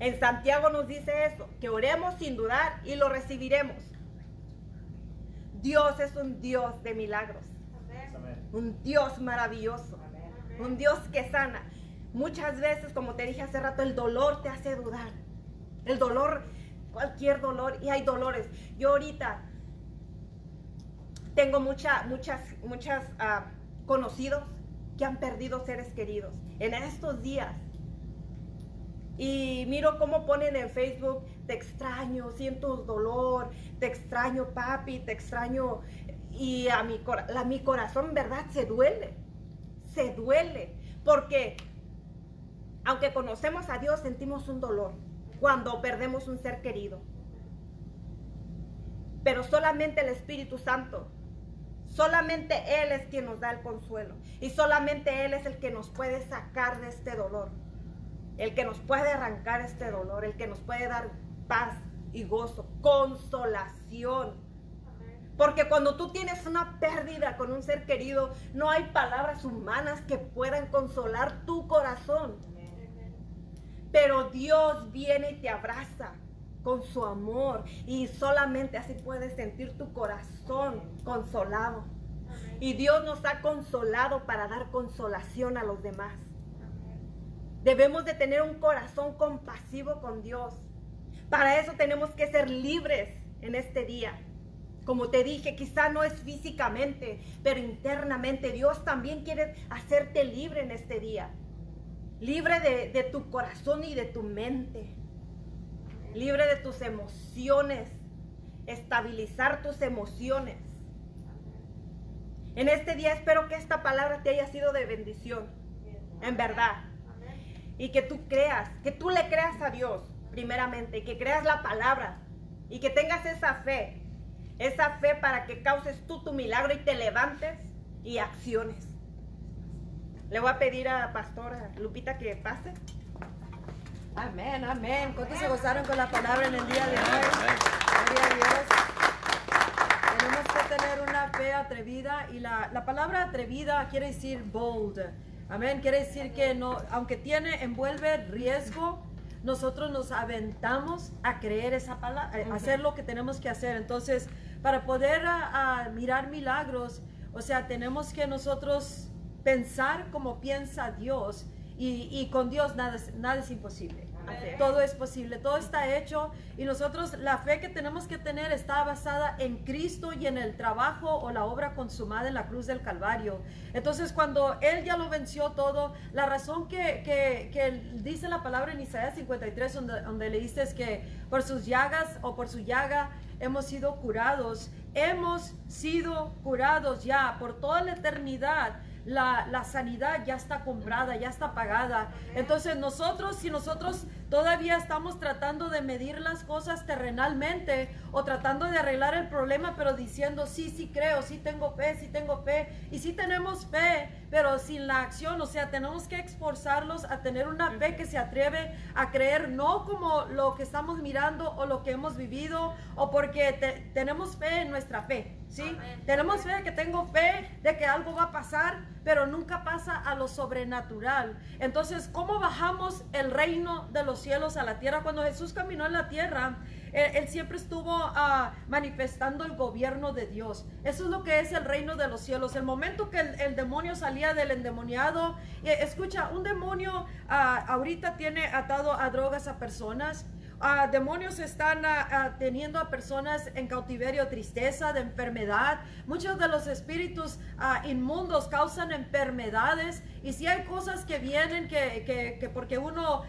En Santiago nos dice eso, que oremos sin dudar y lo recibiremos. Dios es un Dios de milagros. Un Dios maravilloso un Dios que sana. Muchas veces, como te dije hace rato, el dolor te hace dudar. El dolor, cualquier dolor, y hay dolores. Yo ahorita tengo muchas, muchas, muchas ah, conocidos que han perdido seres queridos en estos días. Y miro cómo ponen en Facebook, te extraño, siento dolor, te extraño papi, te extraño. Y a mi, mi corazón, verdad, se duele se duele, porque aunque conocemos a Dios, sentimos un dolor cuando perdemos un ser querido. Pero solamente el Espíritu Santo, solamente Él es quien nos da el consuelo. Y solamente Él es el que nos puede sacar de este dolor. El que nos puede arrancar este dolor, el que nos puede dar paz y gozo, consolación. Porque cuando tú tienes una pérdida con un ser querido, no hay palabras humanas que puedan consolar tu corazón. Pero Dios viene y te abraza con su amor y solamente así puedes sentir tu corazón consolado. Y Dios nos ha consolado para dar consolación a los demás. Debemos de tener un corazón compasivo con Dios. Para eso tenemos que ser libres en este día. Como te dije, quizá no es físicamente, pero internamente Dios también quiere hacerte libre en este día. Libre de, tu corazón y de tu mente. Libre de tus emociones. Estabilizar tus emociones. En este día espero que esta palabra te haya sido de bendición. En verdad. Y que tú creas, que tú le creas a Dios primeramente, que creas la palabra y que tengas esa fe esa fe para que causes tú tu milagro y te levantes y acciones. Le voy a pedir a Pastora Lupita que pase. Amén, amén. ¿Cuántos se gozaron con la palabra en el día de hoy? Gloria a Dios. Tenemos que tener una fe atrevida y la, la palabra atrevida quiere decir bold. Amén. Quiere decir que no, aunque tiene, envuelve riesgo, nosotros nos aventamos a creer esa palabra, a hacer lo que tenemos que hacer. Entonces, para poder mirar milagros, o sea, tenemos que nosotros pensar como piensa Dios y, con Dios nada, nada es imposible. Todo es posible, todo está hecho y nosotros la fe que tenemos que tener está basada en Cristo y en el trabajo o la obra consumada en la cruz del Calvario. Entonces cuando Él ya lo venció todo, la razón que, dice la palabra en Isaías 53 donde, donde le dice es que por sus llagas o por su llaga hemos sido curados, hemos sido curados ya por toda la eternidad la, sanidad ya está comprada, ya está pagada. Entonces nosotros, si nosotros todavía estamos tratando de medir las cosas terrenalmente o tratando de arreglar el problema, pero diciendo, sí, sí creo, sí tengo fe, sí tengo fe, y sí tenemos fe, pero sin la acción, o sea, tenemos que esforzarlos a tener una fe que se atreve a creer, no como lo que estamos mirando o lo que hemos vivido, o porque tenemos fe en nuestra fe. ¿sí? Tenemos fe de que tengo fe de que algo va a pasar, pero nunca pasa a lo sobrenatural. Entonces, ¿cómo bajamos el reino de los cielos a la tierra? Cuando Jesús caminó en la tierra, él, siempre estuvo ah, manifestando el gobierno de Dios. Eso es lo que es el reino de los cielos. El momento que el, demonio salía del endemoniado, escucha, un demonio ah, ahorita tiene atado a drogas a personas demonios están teniendo a personas en cautiverio, tristeza, de enfermedad. Muchos de los espíritus inmundos causan enfermedades. Y si hay cosas que vienen que, porque uno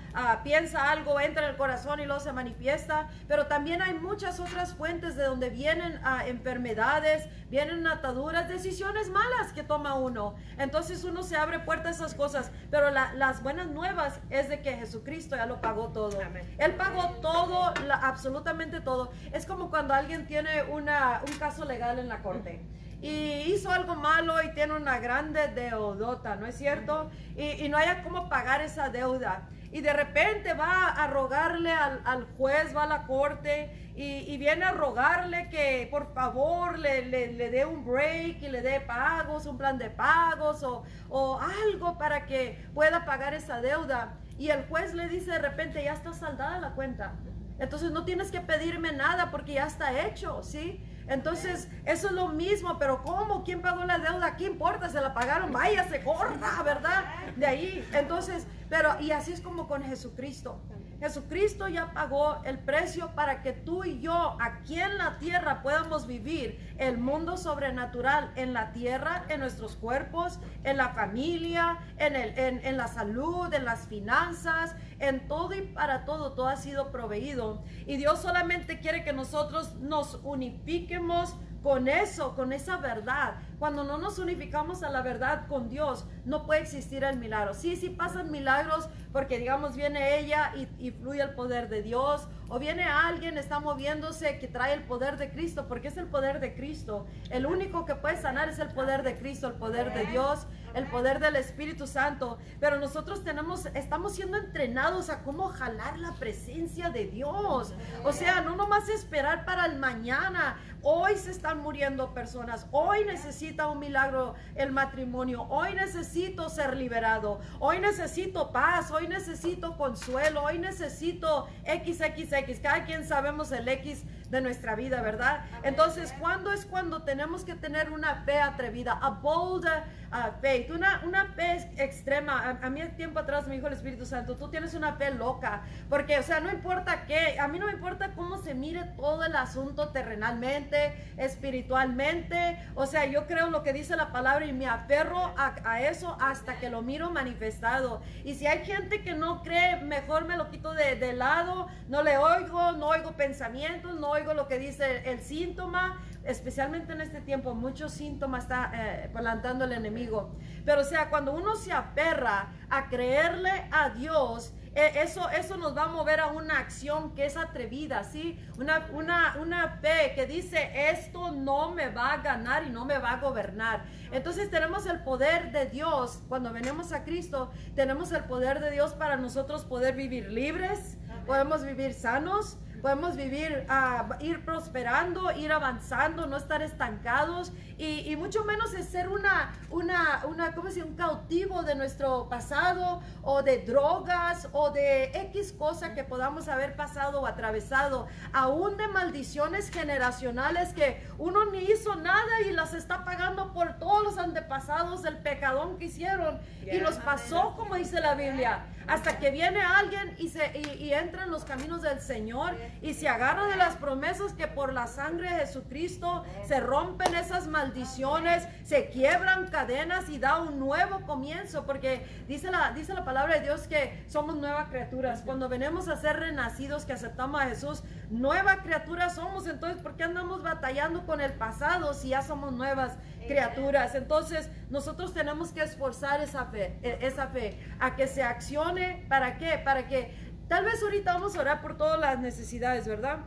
piensa algo, entra en el corazón y luego se manifiesta. Pero también hay muchas otras fuentes de donde vienen enfermedades, vienen ataduras, decisiones malas que toma uno. Entonces uno se abre puerta a esas cosas. Pero las buenas nuevas es de que Jesucristo ya lo pagó todo. Él pagó todo, absolutamente todo. Es como cuando alguien tiene una, un caso legal en la corte y hizo algo malo y tiene una grande deudota, ¿no es cierto? Y, no haya cómo pagar esa deuda. Y de repente va a rogarle al, juez, va a la corte y, viene a rogarle que por favor le, le, dé un break y le dé pagos, un plan de pagos o, o algo para que pueda pagar esa deuda. Y el juez le dice de repente, ya está saldada la cuenta. Entonces no tienes que pedirme nada porque ya está hecho, ¿sí? Entonces, eso es lo mismo, pero ¿cómo? ¿Quién pagó la deuda? ¿Qué importa? Se la pagaron, vaya, se corra, ¿verdad? De ahí. Entonces, pero, y así es como con Jesucristo. Jesucristo ya pagó el precio para que tú y yo aquí en la tierra podamos vivir el mundo sobrenatural en la tierra, en nuestros cuerpos, en la familia, en, el, en, la salud, en las finanzas, en todo y para todo, todo ha sido proveído. Y Dios solamente quiere que nosotros nos unifiquemos con eso, con esa verdad. Cuando no nos unificamos a la verdad con Dios, no puede existir el milagro. Sí, sí pasan milagros porque digamos viene ella y, fluye el poder de Dios o viene alguien, está moviéndose que trae el poder de Cristo porque es el poder de Cristo. El único que puede sanar es el poder de Cristo, el poder de Dios el poder del Espíritu Santo, pero nosotros tenemos, estamos siendo entrenados a cómo jalar la presencia de Dios. O sea, no nomás esperar para el mañana. Hoy se están muriendo personas. Hoy necesita un milagro el matrimonio. Hoy necesito ser liberado. Hoy necesito paz. Hoy necesito consuelo. Hoy necesito XXX. Cada quien sabemos el X de nuestra vida, ¿verdad? Entonces, ¿cuándo es cuando tenemos que tener una fe atrevida? A bold uh, faith, una, una fe extrema. A, mí tiempo atrás me dijo el Espíritu Santo, tú tienes una fe loca, porque, o sea, no importa qué, a mí no me importa cómo se mire todo el asunto terrenalmente, espiritualmente, o sea, yo creo lo que dice la palabra y me aferro a, a eso hasta que lo miro manifestado. Y si hay gente que no cree, mejor me lo quito de, de lado, no le oigo, no oigo pensamientos, no oigo lo que dice el, síntoma, especialmente en este tiempo, muchos síntomas está eh, plantando el enemigo. Pero o sea, cuando uno se aferra a creerle a Dios, e, eso, eso nos va a mover a una acción que es atrevida, ¿sí? Una, una, una fe que dice, esto no me va a ganar y no me va a gobernar. Entonces tenemos el poder de Dios, cuando venimos a Cristo, tenemos el poder de Dios para nosotros poder vivir libres, podemos vivir sanos, podemos vivir, uh, ir prosperando, ir avanzando, no estar estancados y, y, mucho menos es ser una, una, una, ¿cómo se Un cautivo de nuestro pasado o de drogas o de X cosa que podamos haber pasado o atravesado, aún de maldiciones generacionales que uno ni hizo nada y las está pagando por todos los antepasados del pecadón que hicieron y nos pasó como dice la Biblia. Hasta que viene alguien y, se, y, entra en los caminos del Señor y se agarra de las promesas que por la sangre de Jesucristo se rompen esas maldiciones, se quiebran cadenas y da un nuevo comienzo, porque dice la, dice la palabra de Dios que somos nuevas criaturas. Cuando venimos a ser renacidos, que aceptamos a Jesús, nueva criatura somos. Entonces, ¿por qué andamos batallando con el pasado si ya somos nuevas criaturas? Entonces, nosotros tenemos que esforzar esa fe, e, esa fe, a que se accione. ¿Para qué? Para que tal vez ahorita vamos a orar por todas las necesidades, ¿verdad?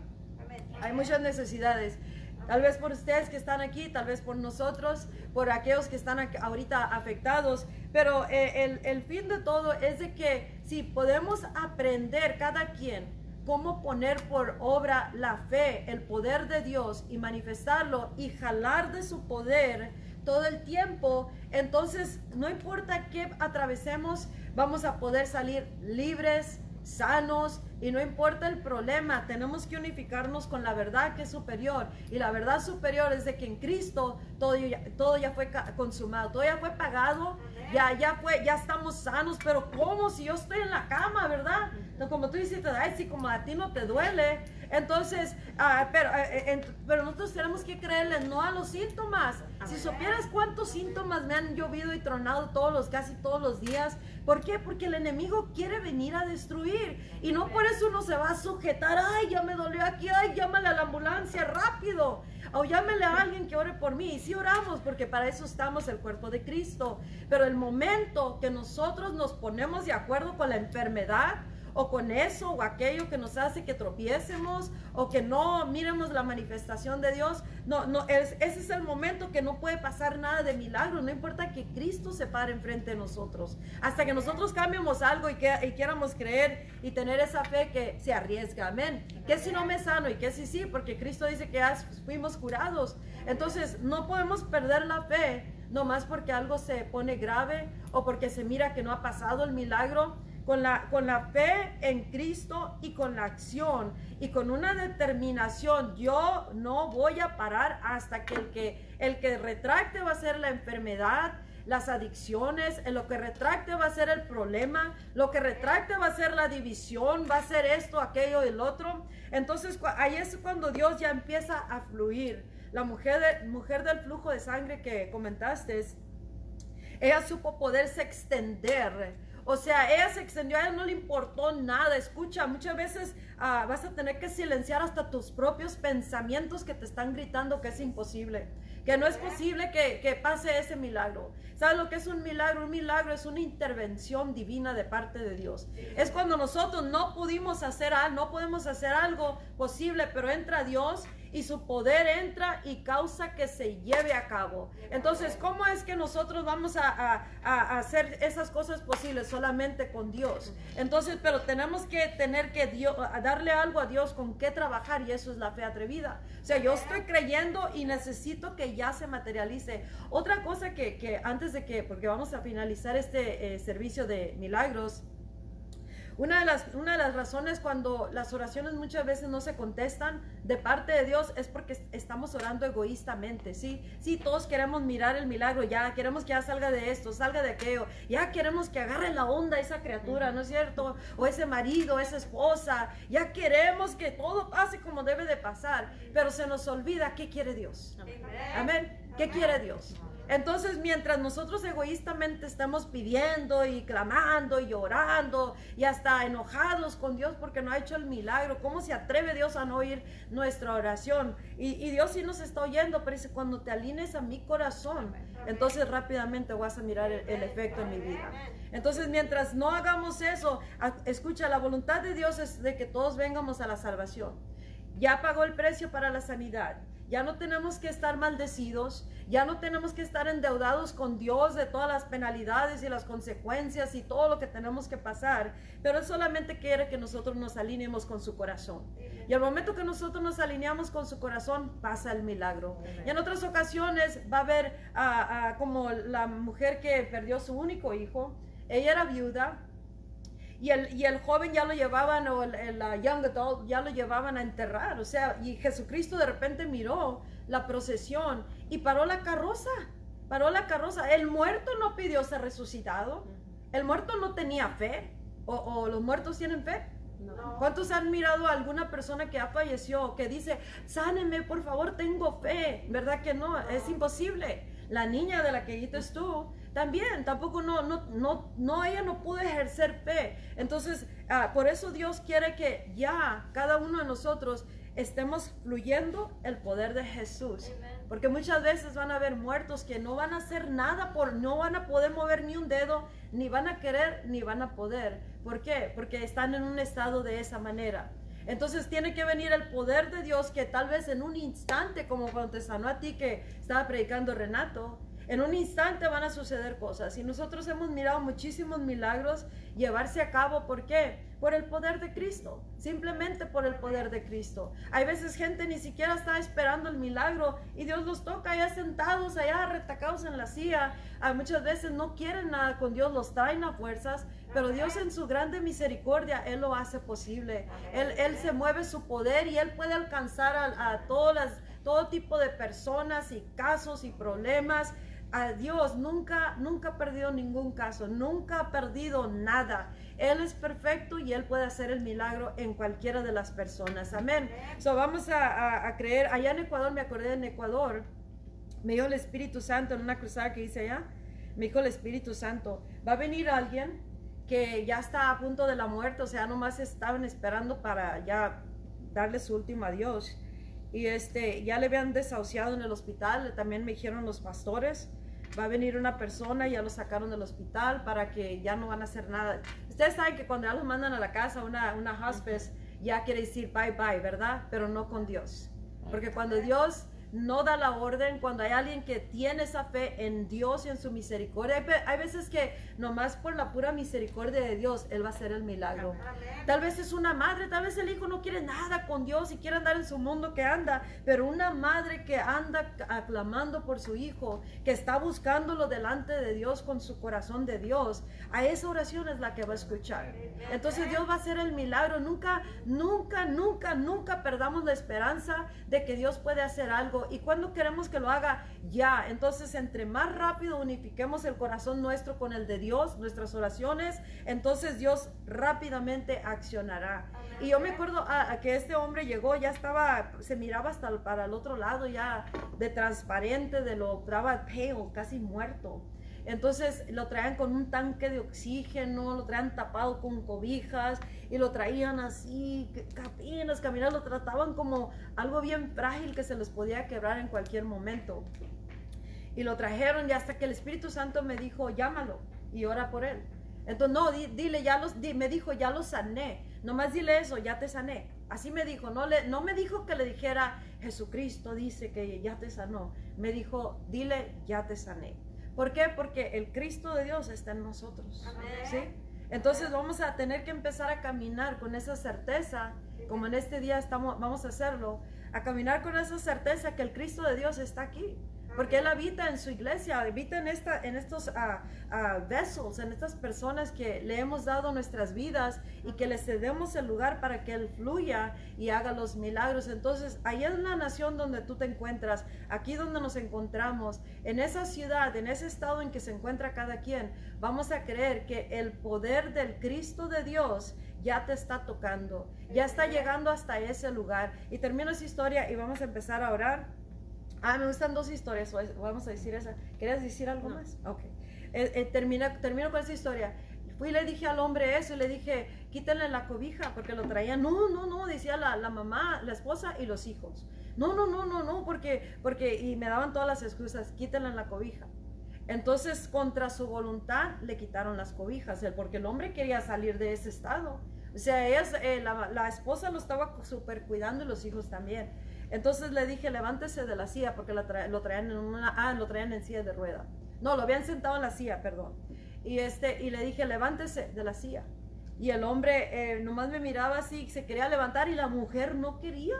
Hay muchas necesidades. Tal vez por ustedes que están aquí, tal vez por nosotros, por aquellos que están ahorita afectados. Pero eh, el, el fin de todo es de que si podemos aprender cada quien cómo poner por obra la fe, el poder de Dios y manifestarlo y jalar de su poder todo el tiempo, entonces no importa qué atravesemos, vamos a poder salir libres, sanos y no importa el problema, tenemos que unificarnos con la verdad que es superior. Y la verdad superior es de que en Cristo todo ya, todo ya fue consumado, todo ya fue pagado, ya, ya fue, ya estamos sanos, pero ¿cómo si yo estoy en la cama, verdad? como tú dices, ay, si como a ti no te duele, entonces, ah, pero, eh, eh, pero nosotros tenemos que creerle no a los síntomas. Si supieras cuántos síntomas me han llovido y tronado todos los, casi todos los días, ¿por qué? Porque el enemigo quiere venir a destruir y no por eso uno se va a sujetar, ay, ya me dolió aquí, ay, llámale a la ambulancia rápido o llámele a alguien que ore por mí. Y sí oramos porque para eso estamos el cuerpo de Cristo. Pero el momento que nosotros nos ponemos de acuerdo con la enfermedad, o con eso o aquello que nos hace que tropiecemos o que no miremos la manifestación de Dios. No, no, ese es el momento que no puede pasar nada de milagro. No importa que Cristo se pare enfrente de nosotros. Hasta que nosotros cambiemos algo y, que, y quieramos creer y tener esa fe que se arriesga. Amén. Que si no me sano y que si sí, porque Cristo dice que ya fuimos curados. Entonces no podemos perder la fe nomás porque algo se pone grave o porque se mira que no ha pasado el milagro con la, con la fe en Cristo y con la acción y con una determinación, yo no voy a parar hasta que el que, el que retracte va a ser la enfermedad, las adicciones, lo que retracte va a ser el problema, lo que retracte va a ser la división, va a ser esto, aquello, el otro. Entonces ahí es cuando Dios ya empieza a fluir. La mujer, mujer del flujo de sangre que comentaste, ella supo poderse extender o sea, ella se extendió, a ella no le importó nada. Escucha, muchas veces ah, vas a tener que silenciar hasta tus propios pensamientos que te están gritando que es imposible, que no es posible que, que pase ese milagro. ¿Sabes lo que es un milagro? Un milagro es una intervención divina de parte de Dios. Es cuando nosotros no pudimos hacer algo, no podemos hacer algo posible, pero entra Dios y su poder entra y causa que se lleve a cabo. Entonces, ¿cómo es que nosotros vamos a, hacer esas cosas posibles? Solamente con Dios. Entonces, pero tenemos que tener que darle algo a Dios con qué trabajar y eso es la fe atrevida. O sea, yo estoy creyendo y necesito que ya se materialice. Otra cosa que, antes de que, porque vamos a finalizar este eh, servicio de milagros, Una de, las, una de las razones cuando las oraciones muchas veces no se contestan de parte de Dios es porque estamos orando egoístamente, ¿sí? Sí, todos queremos mirar el milagro, ya queremos que ya salga de esto, salga de aquello, ya queremos que agarre la onda esa criatura, ¿no es cierto? O ese marido, esa esposa, ya queremos que todo pase como debe de pasar, pero se nos olvida qué quiere Dios. Amén. ¿Qué quiere Dios? Entonces, mientras nosotros egoístamente estamos pidiendo y clamando y llorando y hasta enojados con Dios porque no ha hecho el milagro, ¿cómo se atreve Dios a no oír nuestra oración? Y, Dios sí nos está oyendo, pero dice, cuando te alines a mi corazón, entonces rápidamente vas a mirar el, efecto en mi vida. Entonces, mientras no hagamos eso, escucha, la voluntad de Dios es de que todos vengamos a la salvación. Ya pagó el precio para la sanidad. Ya no tenemos que estar maldecidos, ya no tenemos que estar endeudados con Dios de todas las penalidades y las consecuencias y todo lo que tenemos que pasar, pero Él solamente quiere que nosotros nos alineemos con su corazón. Y al momento que nosotros nos alineamos con su corazón, pasa el milagro. Y en otras ocasiones va a haber como la mujer que perdió su único hijo, ella era viuda, y el, y el joven ya lo llevaban, o el, young adult ya lo llevaban a enterrar. O sea, y Jesucristo de repente miró la procesión y paró la carroza. Paró la carroza. El muerto no pidió ser resucitado. El muerto no tenía fe. ¿O, los muertos tienen fe? ¿Cuántos han mirado a alguna persona que ha fallecido que dice, sáneme, por favor, tengo fe? ¿Verdad que no? Es imposible. La niña de la que dices tú, también tampoco no, no, no, no, ella no pudo ejercer fe. Entonces, ah, por eso Dios quiere que ya cada uno de nosotros estemos fluyendo el poder de Jesús. Porque muchas veces van a haber muertos que no van a hacer nada por, no van a poder mover ni un dedo, ni van a querer, ni van a poder. ¿Por qué? Porque están en un estado de esa manera. Entonces tiene que venir el poder de Dios que tal vez en un instante, como cuando te sanó a ti que estaba predicando Renato, en un instante van a suceder cosas. Y nosotros hemos mirado muchísimos milagros llevarse a cabo. ¿Por qué? Por el poder de Cristo. Simplemente por el poder de Cristo. Hay veces gente ni siquiera está esperando el milagro y Dios los toca allá sentados, allá retacados en la silla. Hay muchas veces no quieren nada con Dios, los traen a fuerzas. Pero Dios en su grande misericordia, Él lo hace posible. Él, él se mueve su poder y Él puede alcanzar a, a todas todo tipo de personas y casos y problemas a Dios nunca, nunca ha perdido ningún caso, nunca ha perdido nada. Él es perfecto y Él puede hacer el milagro en cualquiera de las personas. Amén. So vamos a, creer. Allá en Ecuador, me acordé en Ecuador, me dijo el Espíritu Santo en una cruzada que hice allá, me dijo el Espíritu Santo, va a venir alguien que ya está a punto de la muerte, o sea, nomás estaban esperando para ya darle su último adiós. Y este, ya le habían desahuciado en el hospital, también me dijeron los pastores va a venir una persona, ya lo sacaron del hospital para que ya no van a hacer nada. Ustedes saben que cuando ya los mandan a la casa, una, una hospice, ya quiere decir bye bye, ¿verdad? Pero no con Dios. Porque cuando Dios no da la orden cuando hay alguien que tiene esa fe en Dios y en su misericordia. Hay, veces que nomás por la pura misericordia de Dios, Él va a hacer el milagro. Tal vez es una madre, tal vez el hijo no quiere nada con Dios y quiere andar en su mundo que anda, pero una madre que anda aclamando por su hijo, que está buscándolo delante de Dios con su corazón de Dios, a esa oración es la que va a escuchar. Entonces Dios va a hacer el milagro. Nunca, nunca, nunca, nunca perdamos la esperanza de que Dios puede hacer algo y cuando queremos que lo haga ya. Entonces, entre más rápido unifiquemos el corazón nuestro con el de Dios, nuestras oraciones, entonces Dios rápidamente accionará. Y yo me acuerdo a, que este hombre llegó, ya estaba, se miraba hasta para el otro lado ya de transparente, de lo, estaba pale, casi muerto. Entonces lo traían con un tanque de oxígeno, lo traían tapado con cobijas y lo traían así, apenas caminar, lo trataban como algo bien frágil que se les podía quebrar en cualquier momento. Y lo trajeron y hasta que el Espíritu Santo me dijo, llámalo y ora por él. Entonces, no, dile, ya los, me dijo, ya lo sané. Nomás dile eso, ya te sané. Así me dijo, no, le, no me dijo que le dijera, Jesucristo dice que ya te sanó. Me dijo, dile, ya te sané. ¿Por qué? Porque el Cristo de Dios está en nosotros. ¿sí? Entonces vamos a tener que empezar a caminar con esa certeza, como en este día estamos, vamos a hacerlo, a caminar con esa certeza que el Cristo de Dios está aquí. Porque Él habita en su iglesia, habita en, esta, en estos ah, vessels, en estas personas que le hemos dado nuestras vidas y que le cedemos el lugar para que Él fluya y haga los milagros. Entonces, ahí es la nación donde tú te encuentras, aquí donde nos encontramos, en esa ciudad, en ese estado en que se encuentra cada quien, vamos a creer que el poder del Cristo de Dios ya te está tocando, ya está llegando hasta ese lugar. Y termino esa historia y vamos a empezar a orar. Ah, me gustan dos historias, vamos a decir esa. ¿Querías decir algo más? Ok. Eh, eh, termina, termino con esa historia. Fui y le dije al hombre eso y le dije, quítenle la cobija porque lo traía. No, no, no, decía la, la, mamá, la esposa y los hijos. No, no, no, no, no, porque, porque, y me daban todas las excusas, quítenle la cobija. Entonces, contra su voluntad, le quitaron las cobijas, porque el hombre quería salir de ese estado. O sea, ella, eh, la, la, esposa lo estaba super cuidando y los hijos también. Entonces le dije, levántese de la silla porque lo, traían en una, ah, lo traían en silla de rueda. No, lo habían sentado en la silla, perdón. Y, este, y le dije, levántese de la silla. Y el hombre eh, nomás me miraba así, se quería levantar y la mujer no quería.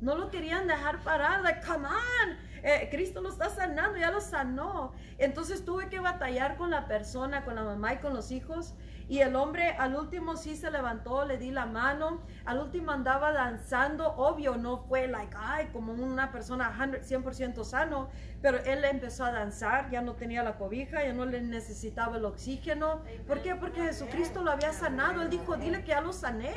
No lo querían dejar parar. Like, come on. Eh, Cristo lo está sanando, ya lo sanó. Entonces tuve que batallar con la persona, con la mamá y con los hijos. Y el hombre al último sí se levantó, le di la mano. Al último andaba danzando. Obvio, no fue like, ay, como una persona 100% sano. Pero él empezó a danzar, ya no tenía la cobija, ya no le necesitaba el oxígeno. ¿Por qué? Porque Jesucristo lo había sanado. Él dijo, dile que ya lo sané.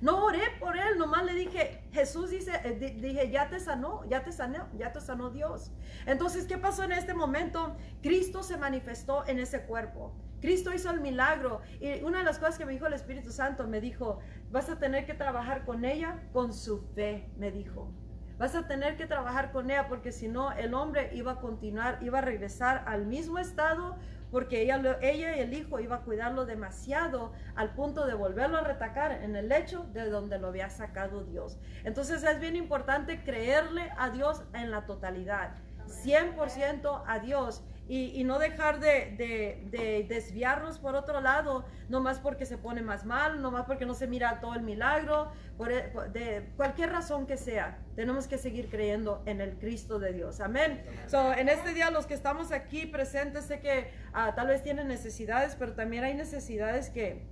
No oré por él, nomás le dije, Jesús dice, eh, dije, ya te sanó, ya te sanó, ya te sanó Dios. Entonces, ¿qué pasó en este momento? Cristo se manifestó en ese cuerpo. Cristo hizo el milagro. Y una de las cosas que me dijo el Espíritu Santo, me dijo, vas a tener que trabajar con ella, con su fe, me dijo. Vas a tener que trabajar con ella porque si no, el hombre iba a continuar, iba a regresar al mismo estado porque ella, ella y el hijo iba a cuidarlo demasiado al punto de volverlo a retacar en el lecho de donde lo había sacado Dios. Entonces es bien importante creerle a Dios en la totalidad, 100% a Dios y, no dejar de, desviarnos por otro lado, no más porque se pone más mal, no más porque no se mira todo el milagro, por, e, de cualquier razón que sea, tenemos que seguir creyendo en el Cristo de Dios. Amén. So, en este día los que estamos aquí presentes, sé que ah, tal vez tienen necesidades, pero también hay necesidades que,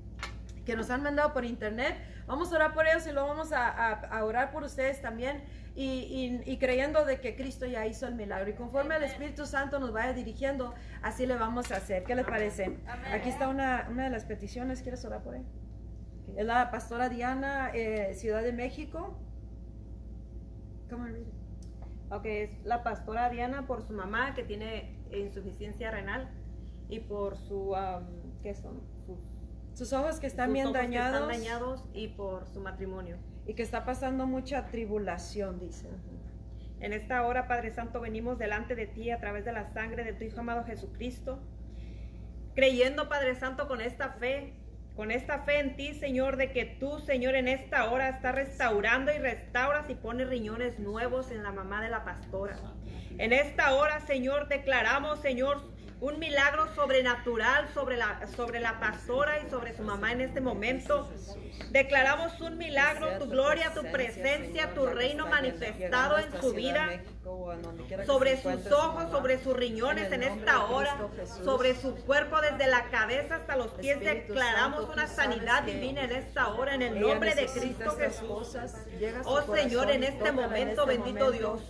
que nos han mandado por internet. Vamos a orar por ellos y luego vamos a, a orar por ustedes también y, creyendo de que Cristo ya hizo el milagro. Y conforme el Espíritu Santo nos vaya dirigiendo, así le vamos a hacer. ¿Qué les parece? Aquí está una, una, de las peticiones. ¿Quieres orar por él? Es la pastora Diana, eh, Ciudad de México. Come on, Ok, es la pastora Diana por su mamá que tiene insuficiencia renal y por su, um, ¿qué son? Sus, ojos que están bien dañados. están dañados y por su matrimonio y que está pasando mucha tribulación, dice. En esta hora, Padre Santo, venimos delante de ti a través de la sangre de tu Hijo amado Jesucristo, creyendo, Padre Santo, con esta fe, con esta fe en ti, Señor, de que tú, Señor, en esta hora estás restaurando y restauras y pones riñones nuevos en la mamá de la pastora. En esta hora, Señor, declaramos, Señor, un milagro sobrenatural sobre la, sobre la pastora y sobre su mamá en este momento. Declaramos un milagro, tu gloria, tu presencia, tu reino manifestado en su vida, sobre sus ojos, sobre sus riñones en esta hora, sobre su cuerpo desde la cabeza hasta los pies. Declaramos una sanidad divina en esta hora, en el nombre de Cristo Jesús. Oh Señor, en este momento, este bendito Dios.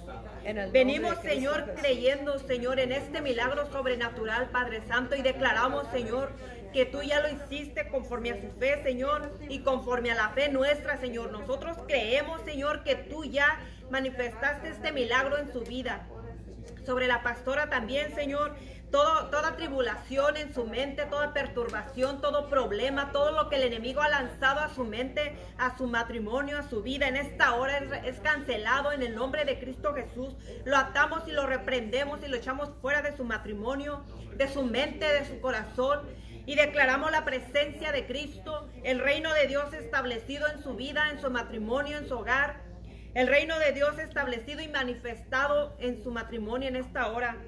Venimos, Señor, creyendo, Señor, en este milagro sobrenatural, Padre Santo, y declaramos, Señor, que tú ya lo hiciste conforme a su fe, Señor, y conforme a la fe nuestra, Señor. Nosotros creemos, Señor, que tú ya manifestaste este milagro en su vida. Sobre la pastora también, Señor, toda tribulación en su mente, toda perturbación, todo problema, todo lo que el enemigo ha lanzado a su mente, a su matrimonio, a su vida, en esta hora es, cancelado en el nombre de Cristo Jesús. Lo atamos y lo reprendemos y lo echamos fuera de su matrimonio, de su mente, de su corazón. Y declaramos la presencia de Cristo, el reino de Dios establecido en su vida, en su matrimonio, en su hogar. El reino de Dios establecido y manifestado en su matrimonio en esta hora.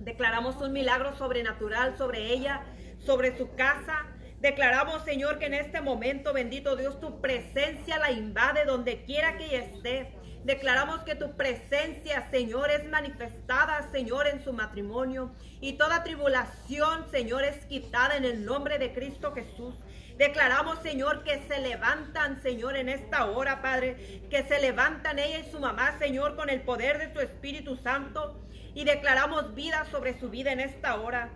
Declaramos un milagro sobrenatural sobre ella, sobre su casa. Declaramos, Señor, que en este momento, bendito Dios, tu presencia la invade donde quiera que ella esté. Declaramos que tu presencia, Señor, es manifestada, Señor, en su matrimonio. Y toda tribulación, Señor, es quitada en el nombre de Cristo Jesús. Declaramos, Señor, que se levantan, Señor, en esta hora, Padre. Que se levantan ella y su mamá, Señor, con el poder de tu Espíritu Santo. Y declaramos vida sobre su vida en esta hora.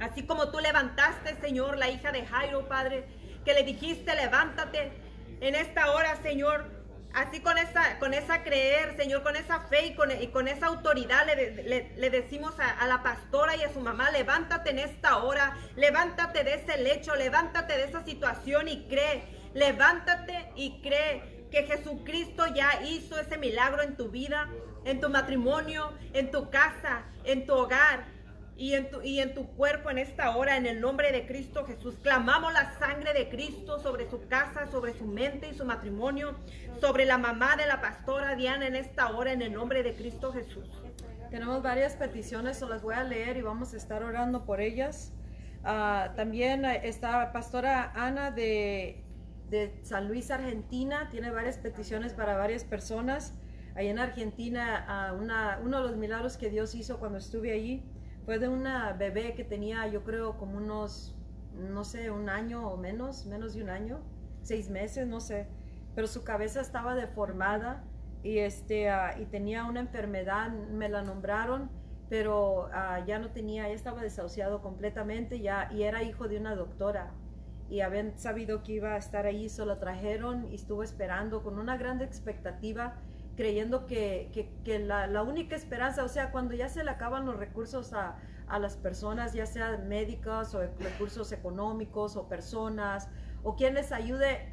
Así como tú levantaste, Señor, la hija de Jairo, Padre, que le dijiste, levántate en esta hora, Señor. Así con esa, con esa creer, Señor, con esa fe y con, con esa autoridad le, le, decimos a, a, la pastora y a su mamá, levántate en esta hora, levántate de ese lecho, levántate de esa situación y cree, levántate y cree que Jesucristo ya hizo ese milagro en tu vida, en tu matrimonio, en tu casa, en tu hogar y en, tu, y en tu cuerpo en esta hora, en el nombre de Cristo Jesús. Clamamos la sangre de Cristo sobre su casa, sobre su mente y su matrimonio, sobre la mamá de la pastora Diana en esta hora, en el nombre de Cristo Jesús. Tenemos varias peticiones, o las voy a leer y vamos a estar orando por ellas. Uh, también está pastora Ana de, de San Luis, Argentina, tiene varias peticiones para varias personas. Ahí en Argentina, una, uno de los milagros que Dios hizo cuando estuve allí fue de una bebé que tenía, yo creo, como unos, no sé, un año o menos, menos de un año, seis meses, no sé. Pero su cabeza estaba deformada y, este, uh, y tenía una enfermedad, me la nombraron, pero uh, ya no tenía, ya estaba desahuciado completamente ya, y era hijo de una doctora. Y habían sabido que iba a estar ahí, se lo trajeron y estuvo esperando con una gran expectativa creyendo que, que, la, la, única esperanza, o sea, cuando ya se le acaban los recursos a, a las personas, ya sean médicos o recursos económicos o personas, o quien les ayude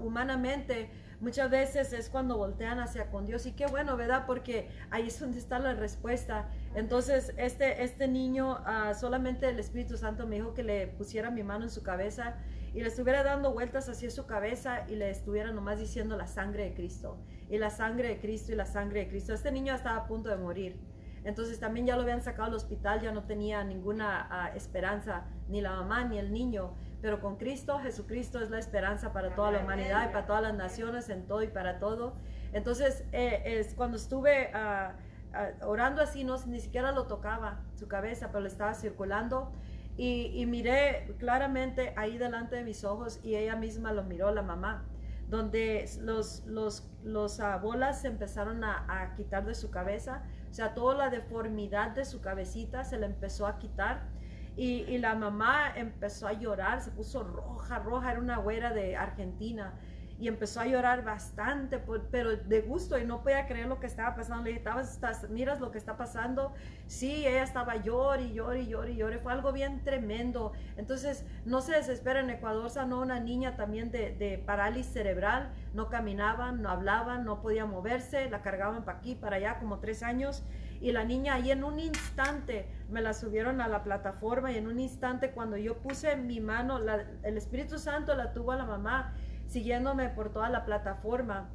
humanamente, muchas veces es cuando voltean hacia con Dios y qué bueno, ¿verdad? Porque ahí es donde está la respuesta. Entonces, este, este niño, uh, solamente el Espíritu Santo me dijo que le pusiera mi mano en su cabeza y le estuviera dando vueltas hacia su cabeza y le estuviera nomás diciendo la sangre de Cristo y la sangre de Cristo y la sangre de Cristo. Este niño estaba a punto de morir. Entonces también ya lo habían sacado al hospital, ya no tenía ninguna uh, esperanza, ni la mamá ni el niño. Pero con Cristo, Jesucristo es la esperanza para toda la humanidad y para todas las naciones, en todo y para todo. Entonces, eh, es cuando estuve uh, uh, orando así, no, ni siquiera lo tocaba su cabeza, pero le estaba circulando. Y, y miré claramente ahí delante de mis ojos y ella misma lo miró, la mamá donde los, los, los uh, bolas se empezaron a, a, quitar de su cabeza, o sea, toda la deformidad de su cabecita se le empezó a quitar. Y, y, la mamá empezó a llorar, se puso roja, roja, era una güera de Argentina y empezó a llorar bastante, pero de gusto y no podía creer lo que estaba pasando. Le dije, ¿Estás, miras lo que está pasando. Sí, ella estaba llorando y llorando y llorando y llorando. Fue algo bien tremendo. Entonces, no se desespera. En Ecuador sanó una niña también de, de parálisis cerebral. No caminaban, no hablaban, no podía moverse. La cargaban para aquí, para allá, como tres años. Y la niña ahí en un instante me la subieron a la plataforma y en un instante cuando yo puse mi mano, el Espíritu Santo la tuvo a la mamá siguiéndome por toda la plataforma.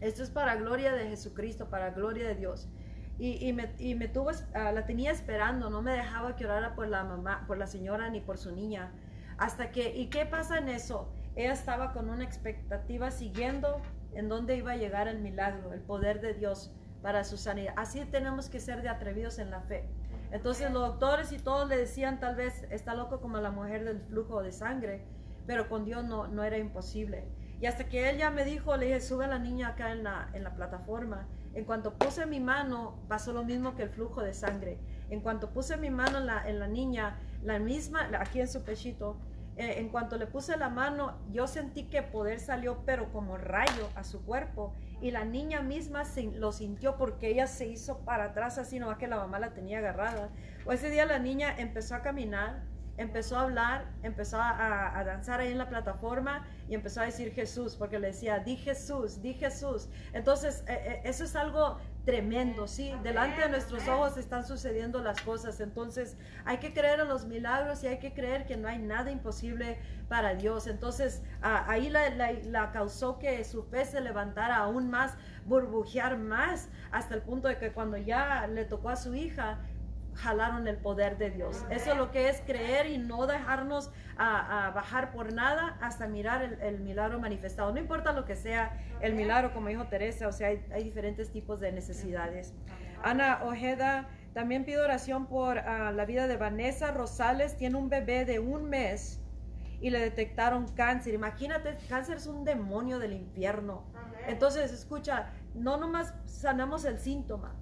Esto es para gloria de Jesucristo, para gloria de Dios. Y, y, me, y me, tuvo, uh, la tenía esperando, no me dejaba que orara por la mamá, por la señora ni por su niña. Hasta que, ¿y qué pasa en eso? Ella estaba con una expectativa siguiendo en dónde iba a llegar el milagro, el poder de Dios para su sanidad. Así tenemos que ser de atrevidos en la fe. Entonces los doctores y todos le decían tal vez está loco como la mujer del flujo de sangre pero con Dios no, no era imposible. Y hasta que él ya me dijo, le dije, sube a la niña acá en la, en la plataforma. En cuanto puse mi mano, pasó lo mismo que el flujo de sangre. En cuanto puse mi mano en la, en la niña, la misma, aquí en su pechito, eh, en cuanto le puse la mano, yo sentí que poder salió, pero como rayo a su cuerpo. Y la niña misma lo sintió porque ella se hizo para atrás, así no que la mamá la tenía agarrada. O ese día la niña empezó a caminar, empezó a hablar, empezó a, a, danzar ahí en la plataforma y empezó a decir Jesús, porque le decía, di Jesús, di Jesús. Entonces, eh, eh, eso es algo tremendo, ¿sí? Delante de nuestros ojos están sucediendo las cosas. Entonces, hay que creer en los milagros y hay que creer que no hay nada imposible para Dios. Entonces, ahí la, la, la causó que su fe se levantara aún más, burbujear más, hasta el punto de que cuando ya le tocó a su hija, jalaron el poder de Dios. Eso es lo que es creer y no dejarnos a, a bajar por nada hasta mirar el, el, milagro manifestado. No importa lo que sea el milagro, como dijo Teresa, o sea, hay, hay diferentes tipos de necesidades. Ana Ojeda, también pido oración por uh, la vida de Vanessa Rosales, tiene un bebé de un mes y le detectaron cáncer. Imagínate, cáncer es un demonio del infierno. Entonces, escucha, no nomás sanamos el síntoma,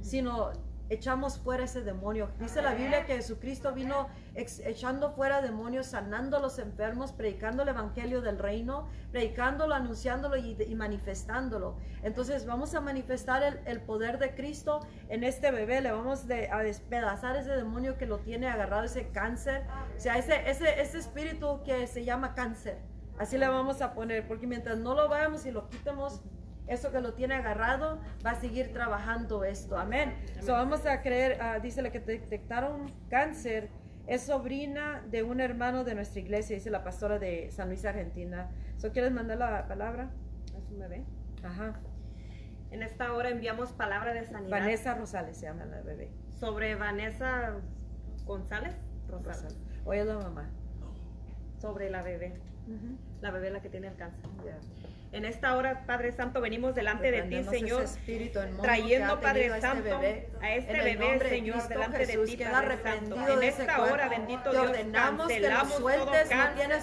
sino echamos fuera ese demonio. Dice la Biblia que Jesucristo vino echando fuera demonios, sanando a los enfermos, predicando el evangelio del reino, predicándolo, anunciándolo y, manifestándolo. Entonces vamos a manifestar el, poder de Cristo en este bebé, le vamos a despedazar ese demonio que lo tiene agarrado, ese cáncer, o sea, ese, ese, ese espíritu que se llama cáncer. Así le vamos a poner, porque mientras no lo vayamos y lo quitemos, eso que lo tiene agarrado va a seguir trabajando esto. Amén. Amén. So vamos a creer, uh, dice la que detectaron cáncer, es sobrina de un hermano de nuestra iglesia, dice la pastora de San Luis, Argentina. So, ¿Quieres mandar la palabra? Es un bebé. Ajá. En esta hora enviamos palabra de sanidad. Vanessa Rosales se llama la bebé. Sobre Vanessa González Rosales. Rosales. Oye la mamá. Sobre la bebé. Uh -huh. La bebé la que tiene el cáncer. Yeah. En esta hora, Padre Santo, venimos delante de ti, Señor, trayendo, Padre Santo, a este bebé, Señor, delante de ti, Padre Santo. En esta hora, bendito Dios, cancelamos todo cáncer,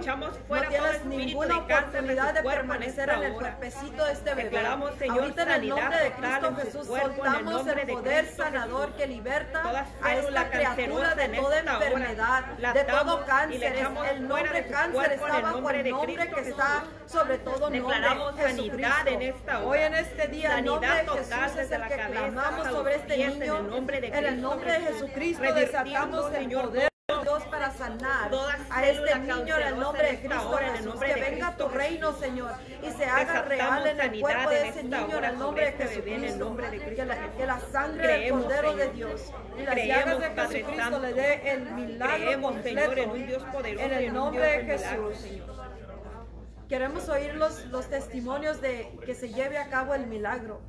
echamos fuera todo espíritu de cáncer de de permanecer en el cuerpecito de este bebé. Declaramos, Señor, Ahorita en el nombre de Cristo Jesús soltamos el poder sanador que liberta a esta criatura de toda enfermedad, de todo cáncer. El nombre cáncer está bajo el nombre que está sobre todo Declaramos sanidad en esta hora. Hoy en este día, sanidad el nombre de total desde la cabeza clamamos sobre este niño. En el nombre de, en el nombre de Jesucristo desatamos el poder. Dios para sanar a este niño en el nombre de Cristo en el nombre que de venga Cristo tu reino Señor y se haga real en el cuerpo de ese niño en el nombre de este Jesucristo. que la, que la sangre del Cordero de Dios y las llagas de Jesucristo le dé el milagro completo en el nombre de Jesús queremos oír los, los testimonios de que se lleve a cabo el milagro.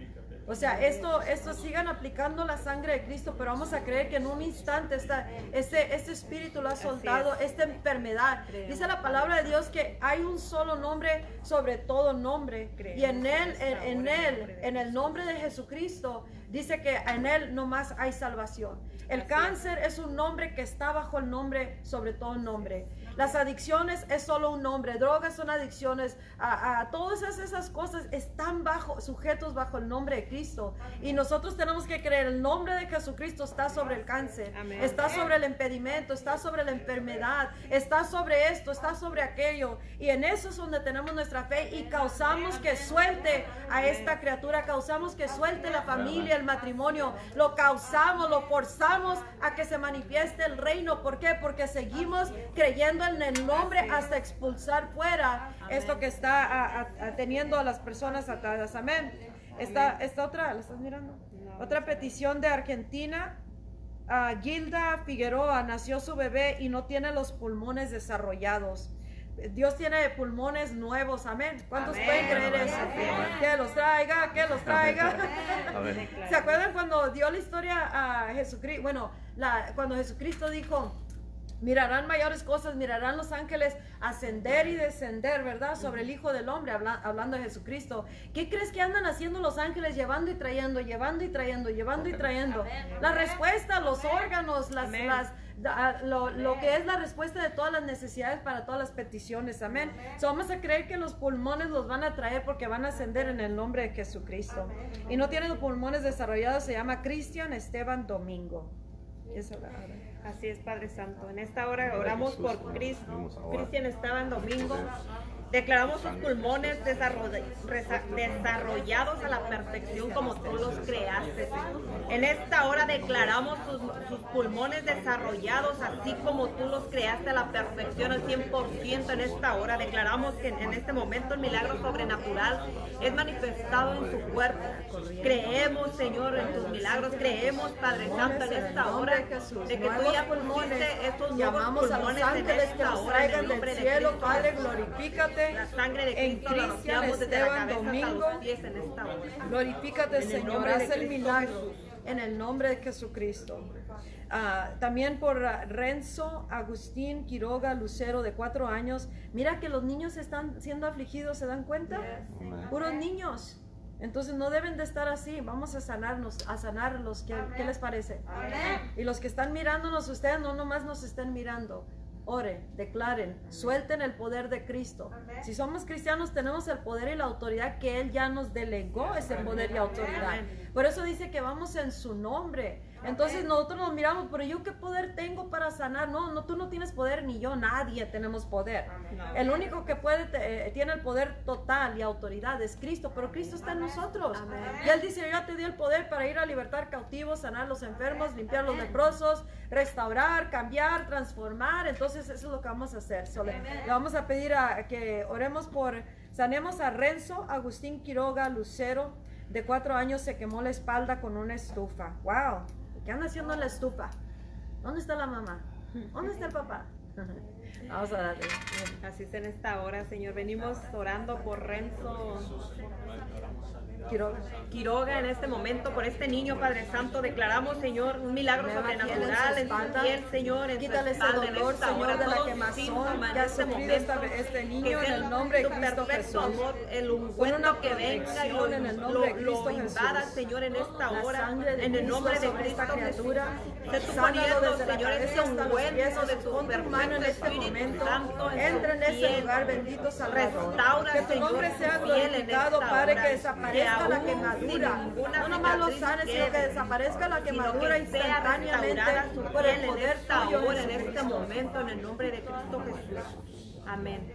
O sea, esto, esto sigan aplicando la sangre de Cristo, pero vamos a creer que en un instante esta, este, este espíritu lo ha soltado, esta enfermedad. Dice la palabra de Dios que hay un solo nombre sobre todo nombre. Y en él, en, en él, en el nombre de Jesucristo, dice que en él no más hay salvación. El cáncer es un nombre que está bajo el nombre sobre todo nombre. Las adicciones es solo un nombre, drogas son adicciones, a, a, todas esas cosas están bajo, sujetos bajo el nombre de Cristo. Y nosotros tenemos que creer, el nombre de Jesucristo está sobre el cáncer, Amén. está sobre el impedimento, está sobre la enfermedad, está sobre esto, está sobre aquello. Y en eso es donde tenemos nuestra fe y causamos que suelte a esta criatura, causamos que suelte la familia, el matrimonio, lo causamos, lo forzamos a que se manifieste el reino. ¿Por qué? Porque seguimos creyendo en el nombre hasta expulsar fuera Amén. esto que está a, a, teniendo a las personas atadas. Amén. Esta, esta otra, ¿la estás mirando? No, otra petición de Argentina. Uh, Gilda Figueroa nació su bebé y no tiene los pulmones desarrollados. Dios tiene pulmones nuevos, amén. ¿Cuántos amén, pueden creer amén, eso? amén. Que los traiga, que los traiga. ¿Se acuerdan cuando dio la historia a Jesucristo? Bueno, la, cuando Jesucristo dijo, Mirarán mayores cosas, mirarán los ángeles ascender y descender, ¿verdad? Sobre el Hijo del Hombre, habla, hablando de Jesucristo. ¿Qué crees que andan haciendo los ángeles llevando y trayendo, llevando y trayendo, llevando y trayendo? La respuesta, los órganos, las, las lo, lo, que es la respuesta de todas las necesidades para todas las peticiones, amén. So, vamos a creer que los pulmones los van a traer porque van a ascender en el nombre de Jesucristo. Y no tiene los pulmones desarrollados, se llama Cristian Esteban Domingo. Esa la Así es, Padre Santo. En esta hora oramos por Cristo. Cristian Esteban Domingo. Declaramos sus pulmones desarrollados a la perfección como tú los creaste. En esta hora declaramos sus, sus, pulmones desarrollados así como tú los creaste a la perfección al 100% en esta hora. Declaramos que en este momento el milagro sobrenatural es manifestado en su cuerpo. Creemos, Señor, en tus milagros. Creemos, Padre Santo, en esta hora de que tú ya pusiste estos nuevos pulmones en esta hora. En el nombre del cielo, Padre, glorifícate Glorifícate La sangre de en Cristo la Cristian Esteban Domingo. en esta hora. Glorifícate, En Señor, haz el Cristo milagro Jesús. en el nombre de Jesucristo. Ah, también por ah, Renzo Agustín Quiroga Lucero, de cuatro años. Mira que los niños están siendo afligidos, ¿se dan cuenta? Puros niños. Entonces no deben de estar así. Vamos a sanarnos, a sanarlos. ¿Qué, qué les parece? Y los que están mirándonos, ustedes no nomás nos estén mirando. Oren, declaren, suelten el poder de Cristo. Si somos cristianos, tenemos el poder y la autoridad que Él ya nos delegó ese poder y autoridad. Por eso dice que vamos en su nombre. Entonces nosotros nos miramos, pero yo qué poder tengo para sanar. No, no, tú no tienes poder, ni yo, nadie tenemos poder. No. El único que puede, te- eh, tiene el poder total y autoridad es Cristo, pero Cristo está en nosotros. Y Él dice, yo ya te di el poder para ir a libertar cautivos, sanar los enfermos, limpiar los leprosos, restaurar, cambiar, transformar. Entonces eso es lo que vamos a hacer. So, le, le vamos a pedir a, que oremos por, sanemos a Renzo Agustín Quiroga Lucero, de cuatro años, se quemó la espalda con una estufa. ¡Wow! ¿Qué haciendo en la estufa? ¿Dónde está la mamá? ¿Dónde está el papá? Vamos a darle. Así es en esta hora, Señor. Venimos orando por Renzo Quiroga. Quiroga en este momento, por este niño, Padre Santo. Declaramos, Señor, un milagro sobrenatural en su piel, Señor, en Quítale ese dolor, esta Señor, hora, de la quemazón que ha este sufrido momento. este niño en el nombre de tu Cristo perfecto amor, el ungüento que venga y lo, en el lo, nombre de Cristo invada. Señor, en esta hora. En el nombre de Cristo. Jesús. Tú Sánalo poniendo, Señor, ese ungüento de tu tu perfecto este Espíritu momento. Entra en ese lugar, bendito Salvador. Que tu nombre sea glorificado, Padre, que desaparezca la quemadura. No nomás lo sanes, sino que desaparezca la quemadura instantáneamente por el poder tuyo, en este momento, en el nombre de Cristo Jesús. Amén.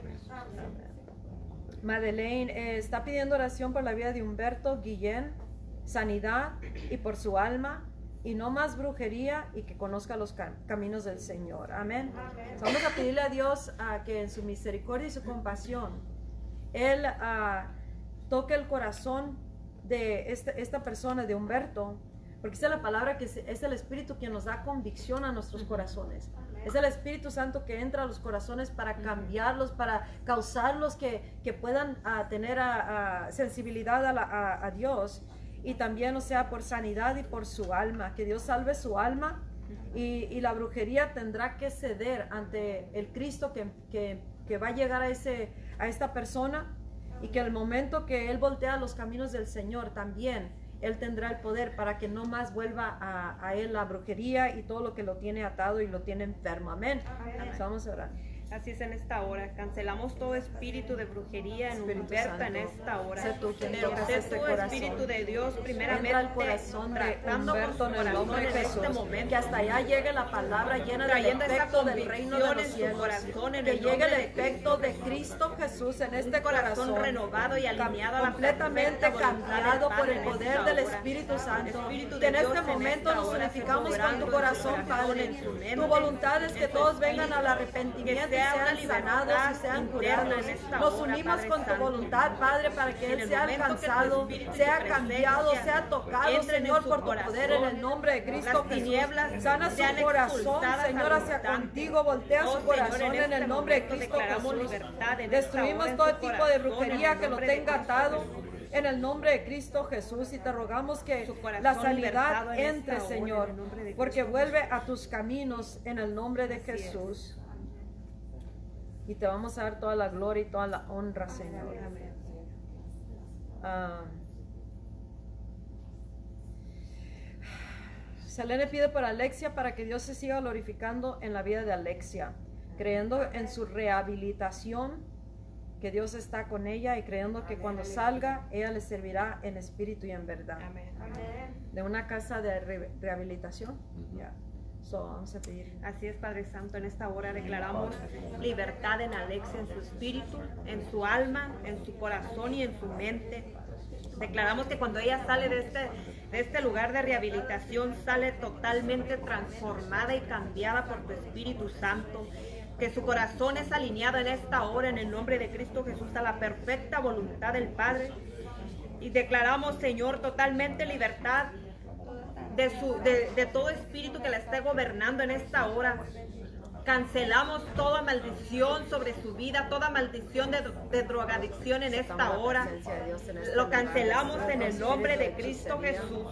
Madeleine eh, está pidiendo oración por la vida de Humberto Guillén, sanidad y por su alma, y no más brujería y que conozca los cam- caminos del Señor. Amén. So, vamos a pedirle a Dios a que en su misericordia y su compasión, Él ah, toque el corazón de este- esta persona, de Humberto, porque esa es la palabra que es, es el Espíritu quien nos da convicción a nuestros corazones. Es el Espíritu Santo que entra a los corazones para cambiarlos, para causarlos que, que puedan ah, tener ah, sensibilidad a, la- a- a Dios y también, o sea, por sanidad y por su alma, que Dios salve su alma y, y la brujería tendrá que ceder ante el Cristo que, que- que va a llegar a, ese, a esta persona y que al momento que Él voltea los caminos del Señor también, Él tendrá el poder para que no más vuelva a, a Él la brujería y todo lo que lo tiene atado y lo tiene enfermo. Amén. Vamos a orar. Así es en esta hora. Cancelamos todo espíritu de brujería en Humberta en esta hora. sé tú quien este. Espíritu de Dios, primeramente al corazón de Humberto en el nombre de en Jesús. este momento. Que hasta allá llegue la palabra llena del efecto del reino de los cielos. corazón, en que el llegue el efecto de Cristo Jesús en este corazón corazón. renovado y alineado completamente cambiado por el poder del. Espíritu Santo. Espíritu que en este en momento nos unificamos con tu corazón, Padre. Tu voluntad es que todos vengan al arrepentimiento sean sanados y sean curados. Nos unimos con tu voluntad, Padre, para que Él sea alcanzado, sea cambiado, sea tocado, Señor, por tu poder en el nombre de Cristo Jesús. Sana su corazón, Señor, hacia contigo. Voltea Oh, su corazón en en el este nombre de Cristo Jesús. Destruimos todo tipo de brujería que lo tenga atado. En el nombre de Cristo Jesús y te rogamos que la sanidad entre, Señor, porque vuelve a tus caminos en el nombre de. Jesús. Y te vamos a dar toda la gloria y toda la honra, Señor. Amén. Ah. Selene pide para Alexia para que Dios se siga glorificando en la vida de Alexia, creyendo en su rehabilitación, que Dios está con ella y creyendo que cuando salga ella le servirá en espíritu y en verdad. Amén. De una casa de re- rehabilitación. So, vamos a pedir. Así es, Padre Santo, en esta hora declaramos libertad en Alexia, en su espíritu, en su alma, en su corazón y en su mente. Declaramos que cuando ella sale de este, de este lugar de rehabilitación, sale totalmente transformada y cambiada por tu Espíritu Santo. Que su corazón es alineado en esta hora, en el nombre de Cristo Jesús, a la perfecta voluntad del Padre. Y declaramos, Señor, totalmente libertad de, su, de, de todo espíritu que la esté gobernando en esta hora. Cancelamos toda maldición sobre su vida, toda maldición de, de drogadicción en esta hora. este Lo cancelamos en el nombre de Cristo Jesús.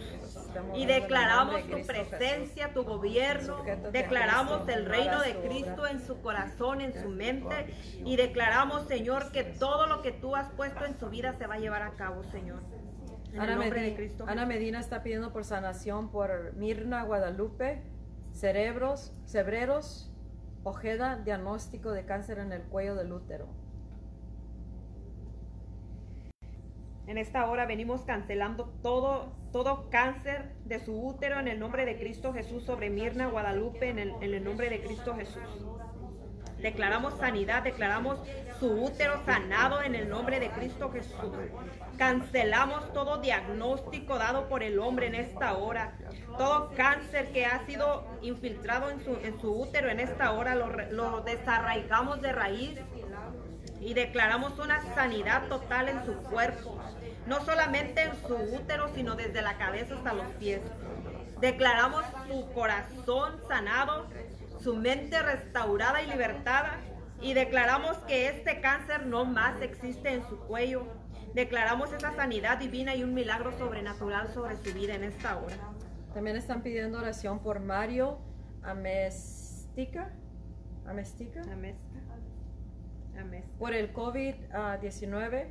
Y declaramos tu presencia, tu gobierno. Declaramos el reino de Cristo en su corazón, en su mente. Y declaramos, Señor, que todo lo que tú has puesto en su vida se va a llevar a cabo, Señor. En Ana, el nombre Medi- de Cristo. Ana Medina está pidiendo por sanación por Mirna Guadalupe, cerebros, cebreros, Ojeda, diagnóstico de cáncer en el cuello del útero. En esta hora venimos cancelando todo, todo cáncer de su útero en el nombre de Cristo Jesús sobre Mirna Guadalupe en el, en el nombre de Cristo Jesús. Declaramos sanidad, declaramos su útero sanado en el nombre de Cristo Jesús. Cancelamos todo diagnóstico dado por el hombre en esta hora. Todo cáncer que ha sido infiltrado en su, en su útero en esta hora lo, lo desarraigamos de raíz y declaramos una sanidad total en su cuerpo, no solamente en su útero, sino desde la cabeza hasta los pies. Declaramos su corazón sanado, su mente restaurada y libertada, y declaramos que este cáncer no más existe en su cuello. Declaramos esa sanidad divina y un milagro sobrenatural sobre su vida en esta hora. También están pidiendo oración por Mario Amestica, Amestica Amén. Amén. por el COVID-19,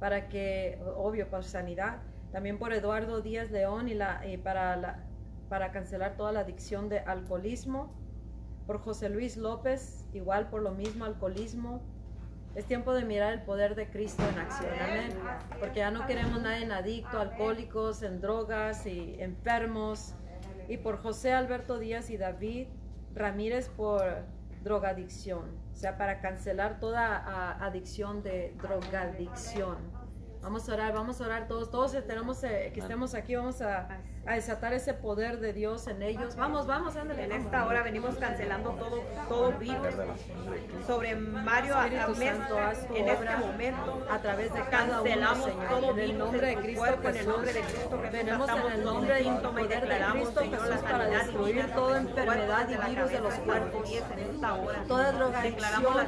para que, obvio, por sanidad. También por Eduardo Díaz León y, la, y para, la, para cancelar toda la adicción de alcoholismo. Por José Luis López, igual por lo mismo, alcoholismo. Es tiempo de mirar el poder de Cristo en acción, amén. Porque ya no queremos nadie en adicto, alcohólicos, en drogas y enfermos. Y por José Alberto Díaz y David Ramírez por drogadicción. O sea, para cancelar toda ah, adicción de drogadicción. Vamos a orar, vamos a orar todos, todos tenemos eh, que estemos aquí, vamos a, a desatar ese poder de Dios en ellos. Vamos, vamos, ándale. En esta hora venimos cancelando todo, todo virus sobre Mario Santo, en este momento. a través de cada uno, Cancelamos Señor. todo En el virus nombre de Cristo cuerpo, en el nombre de Cristo. Venimos en el nombre y de declaramos, Señor, la para destruir toda enfermedad y virus de los cuerpos. en esta hora. Toda drogadicción,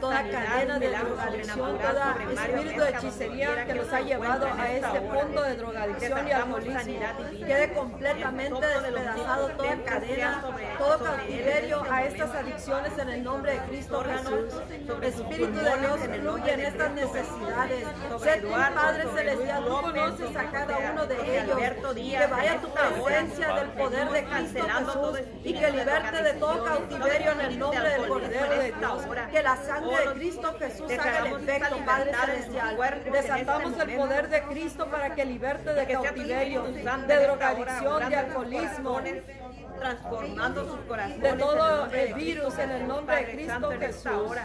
toda cadena de drogadicción, toda espíritu de hechicería que se ha llevado a este punto de drogadicción y alcoholismo sanidad divina. Quede completamente despedazado toda de cadena, todo cautiverio a estas adicciones en el nombre de Cristo Jesús. Espíritu de Dios fluye en estas necesidades. Sé Eduardo, Padre Celestial, tú conoces a cada uno de ellos. Que vaya tu presencia del poder de Cristo Jesús y que liberte de todo cautiverio en el nombre del Cordero de Dios. Que la sangre de Cristo Jesús haga el efecto, Padre Celestial. Desatamos el poder de Cristo para que liberte de tu cautiverio, de drogadicción, de sus alcoholismo, transformando sus corazones de todo el de virus en el nombre de Cristo Jesús.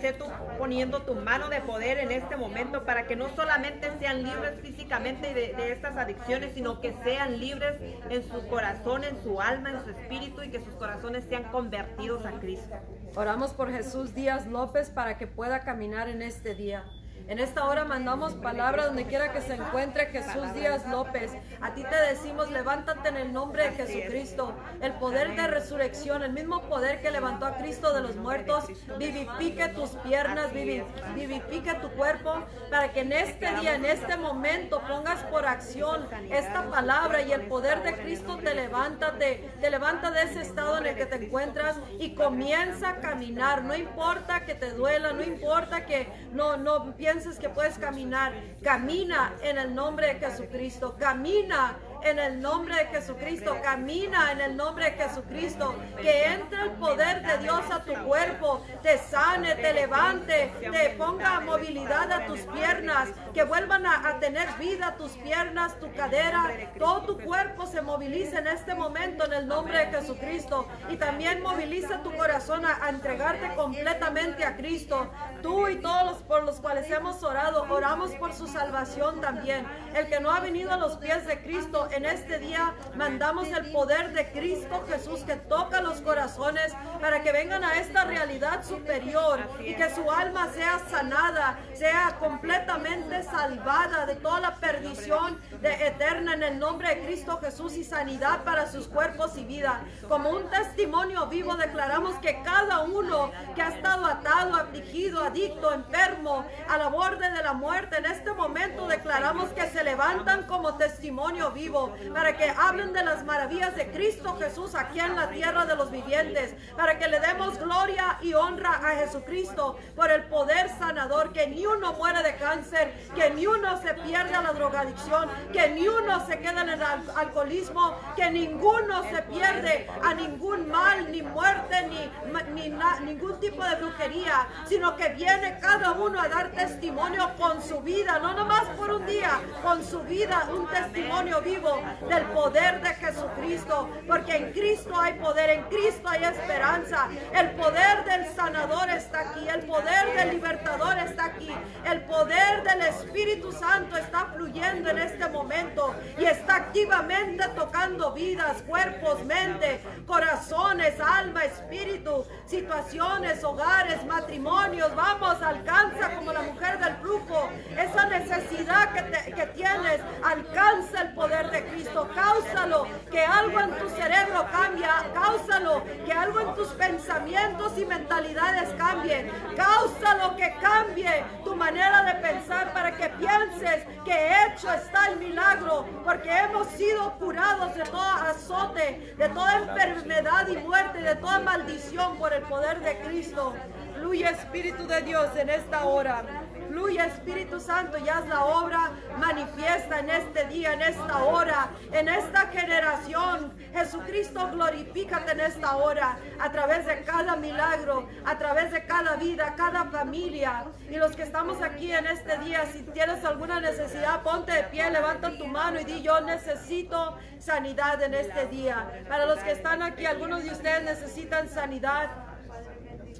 Sé tú poniendo tu mano de poder en este momento para que no solamente sean libres físicamente de, de estas adicciones, sino que sean libres en su corazón, en su alma, en su espíritu y que sus corazones sean convertidos a Cristo. Oramos por Jesús Díaz López para que pueda caminar en este día. En esta hora mandamos palabra donde quiera que se encuentre Jesús Díaz López. A ti te decimos, levántate en el nombre de Jesucristo. El poder de resurrección, el mismo poder que levantó a Cristo de los muertos, vivifique tus piernas, vivi- vivifique tu cuerpo, para que en este día, en este momento, pongas por acción esta palabra y el poder de Cristo te levanta, te, te levanta de ese estado en el que te encuentras y comienza a caminar. No importa que te duela, no importa que no, no pienses que puedes caminar. Camina en el nombre de Jesucristo. Camina en el nombre de Jesucristo. Camina en el nombre de Jesucristo. Que entre el poder de Dios a tu cuerpo, te sane, te levante, te ponga movilidad a tus piernas, que vuelvan a, a tener vida tus piernas, tu cadera, todo tu cuerpo se moviliza en este momento en el nombre de Jesucristo. Y también moviliza tu corazón a, a entregarte completamente a Cristo. Tú y todos los por los cuales hemos orado, oramos por su salvación también. El que no ha venido a los pies de Cristo, en este día mandamos el poder de Cristo Jesús que toca los corazones para que vengan a esta realidad superior y que su alma sea sanada, sea completamente salvada de toda la perdición de eterna en el nombre de Cristo Jesús y sanidad para sus cuerpos y vida. Como un testimonio vivo declaramos que cada uno que ha estado atado, afligido, adicto, enfermo, a la borde de la muerte, en este momento declaramos que se levantan como testimonio vivo para que hablen de las maravillas de Cristo Jesús aquí en la tierra de los vivientes, para que le demos gloria y honra a Jesucristo por el poder sanador, que ni uno muere de cáncer, que ni uno se pierde a la drogadicción, que ni uno se queda en el alcoholismo, que ninguno se pierde a ningún mal, ni muerte, ni, ni ningún tipo de brujería, sino que viene cada uno a dar testimonio con su vida, no nomás por un día, con su vida, un testimonio vivo del poder de Jesucristo, porque en Cristo hay poder, en Cristo hay esperanza, el poder del sanador está aquí, el poder del libertador está aquí, el poder del Espíritu Santo está fluyendo en este momento y está activamente tocando vidas, cuerpos, mente, corazones, alma, espíritu, situaciones, hogares, matrimonios. Vamos, alcanza como la mujer del flujo esa necesidad que, que tienes, alcanza el poder de Cristo, cáusalo, que algo en tu cerebro cambia, cáusalo, que algo en tus pensamientos y mentalidades cambie, cáusalo que cambie tu manera de pensar para que pienses que hecho está el milagro, porque hemos sido curados de todo azote, de toda enfermedad y muerte, de toda maldición por el poder de Cristo. Fluye Espíritu de Dios en esta hora. Fluye Espíritu Santo y haz la obra manifiesta en este día, en esta hora, en esta generación. Jesucristo, glorifícate en esta hora a través de cada milagro, a través de cada vida, cada familia. Y los que estamos aquí en este día, si tienes alguna necesidad, ponte de pie, levanta tu mano y di yo necesito sanidad en este día. Para los que están aquí, algunos de ustedes necesitan sanidad.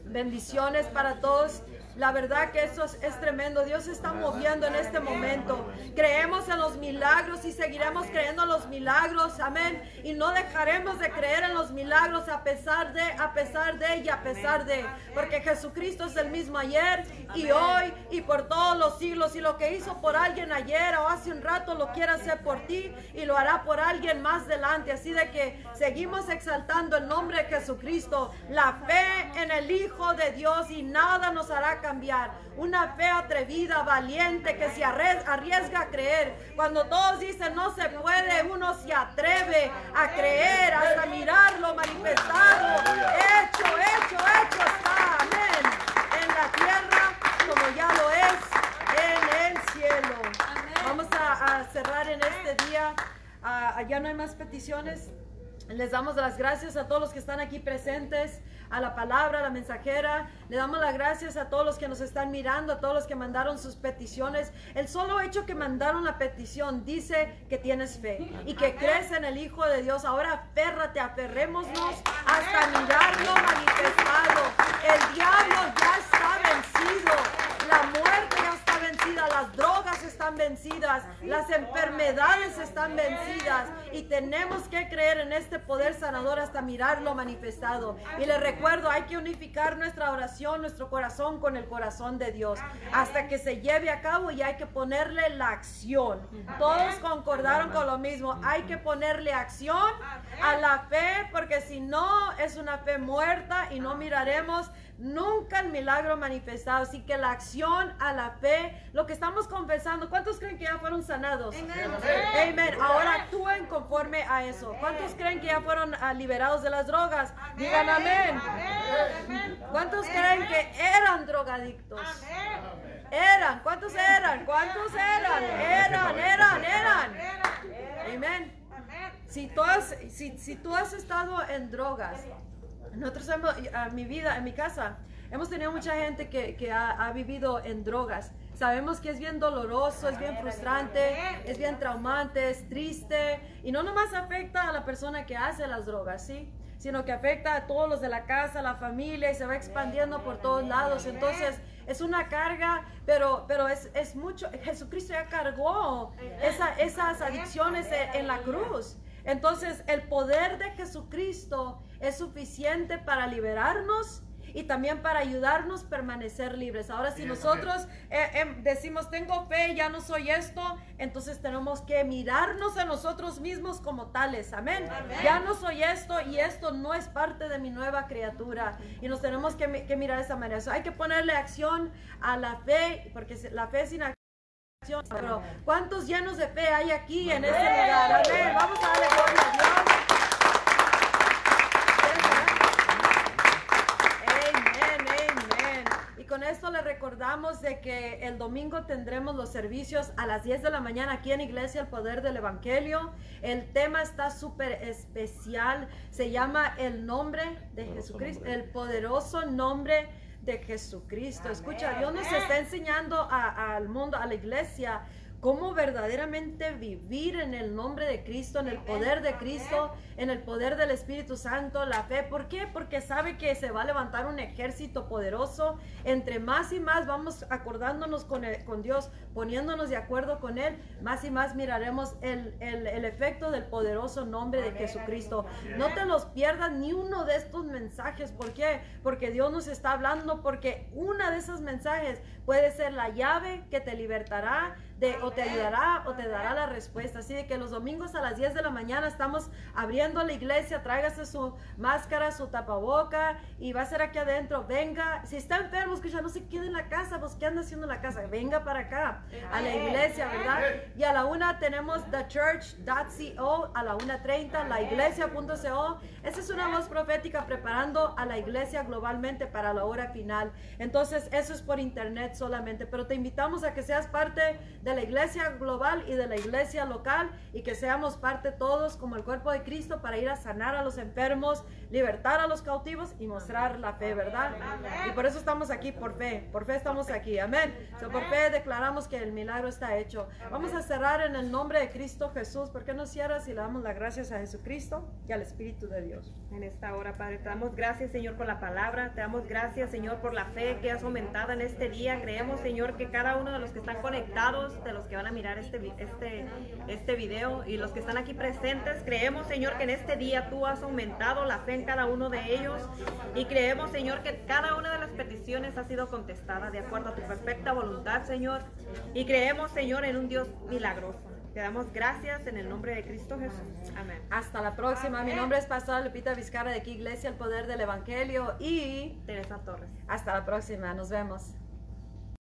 Bendiciones para todos. La verdad que eso es, tremendo. Dios se está moviendo en este momento. Creemos en los milagros y seguiremos creyendo en los milagros. Amén. Y no dejaremos de creer en los milagros a pesar de, a pesar de y a pesar de. Porque Jesucristo es el mismo ayer y hoy y por todos los siglos. Y lo que hizo por alguien ayer o hace un rato lo quiere hacer por ti y lo hará por alguien más adelante. Así de que seguimos exaltando el nombre de Jesucristo. La fe en el Hijo de Dios y nada nos hará cambiar cambiar. Una fe atrevida, valiente, que se arriesga a creer. Cuando todos dicen no se puede, uno se atreve a creer, hasta mirarlo manifestado. Hecho, hecho, hecho está. Amén. En la tierra como ya lo es en el cielo. Vamos a, cerrar en este día. Uh, ya no hay más peticiones. Les damos las gracias a todos los que están aquí presentes a la palabra, a la mensajera. Le damos las gracias a todos los que nos están mirando, a todos los que mandaron sus peticiones. El solo hecho que mandaron la petición dice que tienes fe y que crees en el Hijo de Dios. Ahora aférrate, aferrémonos hasta mirarlo manifestado. El diablo ya está vencido. La muerte ya está Las drogas están vencidas. Las enfermedades están vencidas. Y tenemos que creer en este poder sanador hasta mirarlo manifestado. Y le recuerdo, hay que unificar nuestra oración, nuestro corazón con el corazón de Dios, hasta que se lleve a cabo y hay que ponerle la acción. Todos concordaron con lo mismo, hay que ponerle acción a la fe, porque si no es una fe muerta y no miraremos nunca el milagro manifestado. Así que la acción a la fe, lo que estamos confesando, ¿cuántos creen que ya fueron sanados? Amén. Ahora actúen conforme a eso. ¿Cuántos creen que ya fueron ah, liberados de las drogas? Digan amén. ¿Cuántos creen que eran drogadictos? Eran. ¿Cuántos eran? ¿Cuántos eran? Eran, eran, eran. Amén. Si tú has, si, si tú has estado en drogas, nosotros hemos, a mi vida, en mi casa, hemos tenido mucha gente que, que ha, ha, vivido en drogas. Sabemos que es bien doloroso, es bien frustrante, es bien traumante, es triste y no nomás afecta a la persona que hace las drogas, ¿sí? Sino que afecta a todos los de la casa, la familia y se va expandiendo por todos lados. Entonces, es una carga, pero, pero es, es mucho, Jesucristo ya cargó esa, esas adicciones en, en la cruz. Entonces, el poder de Jesucristo es suficiente para liberarnos y también para ayudarnos a permanecer libres. Ahora, si nosotros eh, em, decimos, tengo fe, ya no soy esto, entonces tenemos que mirarnos a nosotros mismos como tales. Amén. Ya no soy esto y esto no es parte de mi nueva criatura. Y nos tenemos que, mirar de esa manera. hay que ponerle acción a la fe, porque la fe sin acción. Pero, ¿cuántos llenos de fe hay aquí en este lugar? Amén. Vamos a darle gloria a Dios. con esto le recordamos de que el domingo tendremos los servicios a las 10 de la mañana aquí en Iglesia El Poder del Evangelio. El tema está súper especial. Se llama el nombre de Jesucristo, el poderoso nombre de Jesucristo. Escucha, Dios nos está enseñando al mundo, a la iglesia, cómo verdaderamente vivir en el nombre de Cristo, en el poder de Cristo, en el poder del Espíritu Santo, la fe. ¿Por qué? Porque sabe que se va a levantar un ejército poderoso. Entre más y más vamos acordándonos con, con Dios, poniéndonos de acuerdo con Él, más y más miraremos el, el, efecto del poderoso nombre de Jesucristo. No te los pierdas ni uno de estos mensajes. ¿Por qué? Porque Dios nos está hablando, porque una de esos mensajes puede ser la llave que te libertará de, o te ayudará o te dará la respuesta. Así de que los domingos a las 10 de la mañana estamos abriendo la iglesia, tráigase su máscara, su tapaboca y va a ser aquí adentro. Venga, si está enfermo, escucha, no se quede en la casa, pues ¿qué anda haciendo en la casa? Venga para acá, a la iglesia, ¿verdad? Y a la una tenemos thechurch.co, a la 1.30 la iglesia.co. Esa es una voz profética preparando a la iglesia globalmente para la hora final. Entonces, eso es por internet solamente, pero te invitamos a que seas parte de de la iglesia global y de la iglesia local y que seamos parte todos como el cuerpo de Cristo para ir a sanar a los enfermos, libertar a los cautivos y mostrar la fe, ¿verdad? Y por eso estamos aquí, por fe, por fe estamos aquí, amén. por fe declaramos que el milagro está hecho. Vamos a cerrar en el nombre de Cristo Jesús. ¿Por qué no cierras y le damos las gracias a Jesucristo y al Espíritu de Dios? En esta hora, Padre, te damos gracias, Señor, por la palabra. Te damos gracias, Señor, por la fe que has aumentado en este día. Creemos, Señor, que cada uno de los que están conectados de los que van a mirar este, este, este video y los que están aquí presentes. Creemos, Señor, que en este día tú has aumentado la fe en cada uno de ellos y creemos, Señor, que cada una de las peticiones ha sido contestada de acuerdo a tu perfecta voluntad, Señor. Y creemos, Señor, en un Dios milagroso. Te damos gracias en el nombre de Cristo Jesús. Amén. Hasta la próxima. Mi nombre es Pastora Lupita Vizcarra de aquí Iglesia El Poder del Evangelio y Teresa Torres. Hasta la próxima. Nos vemos.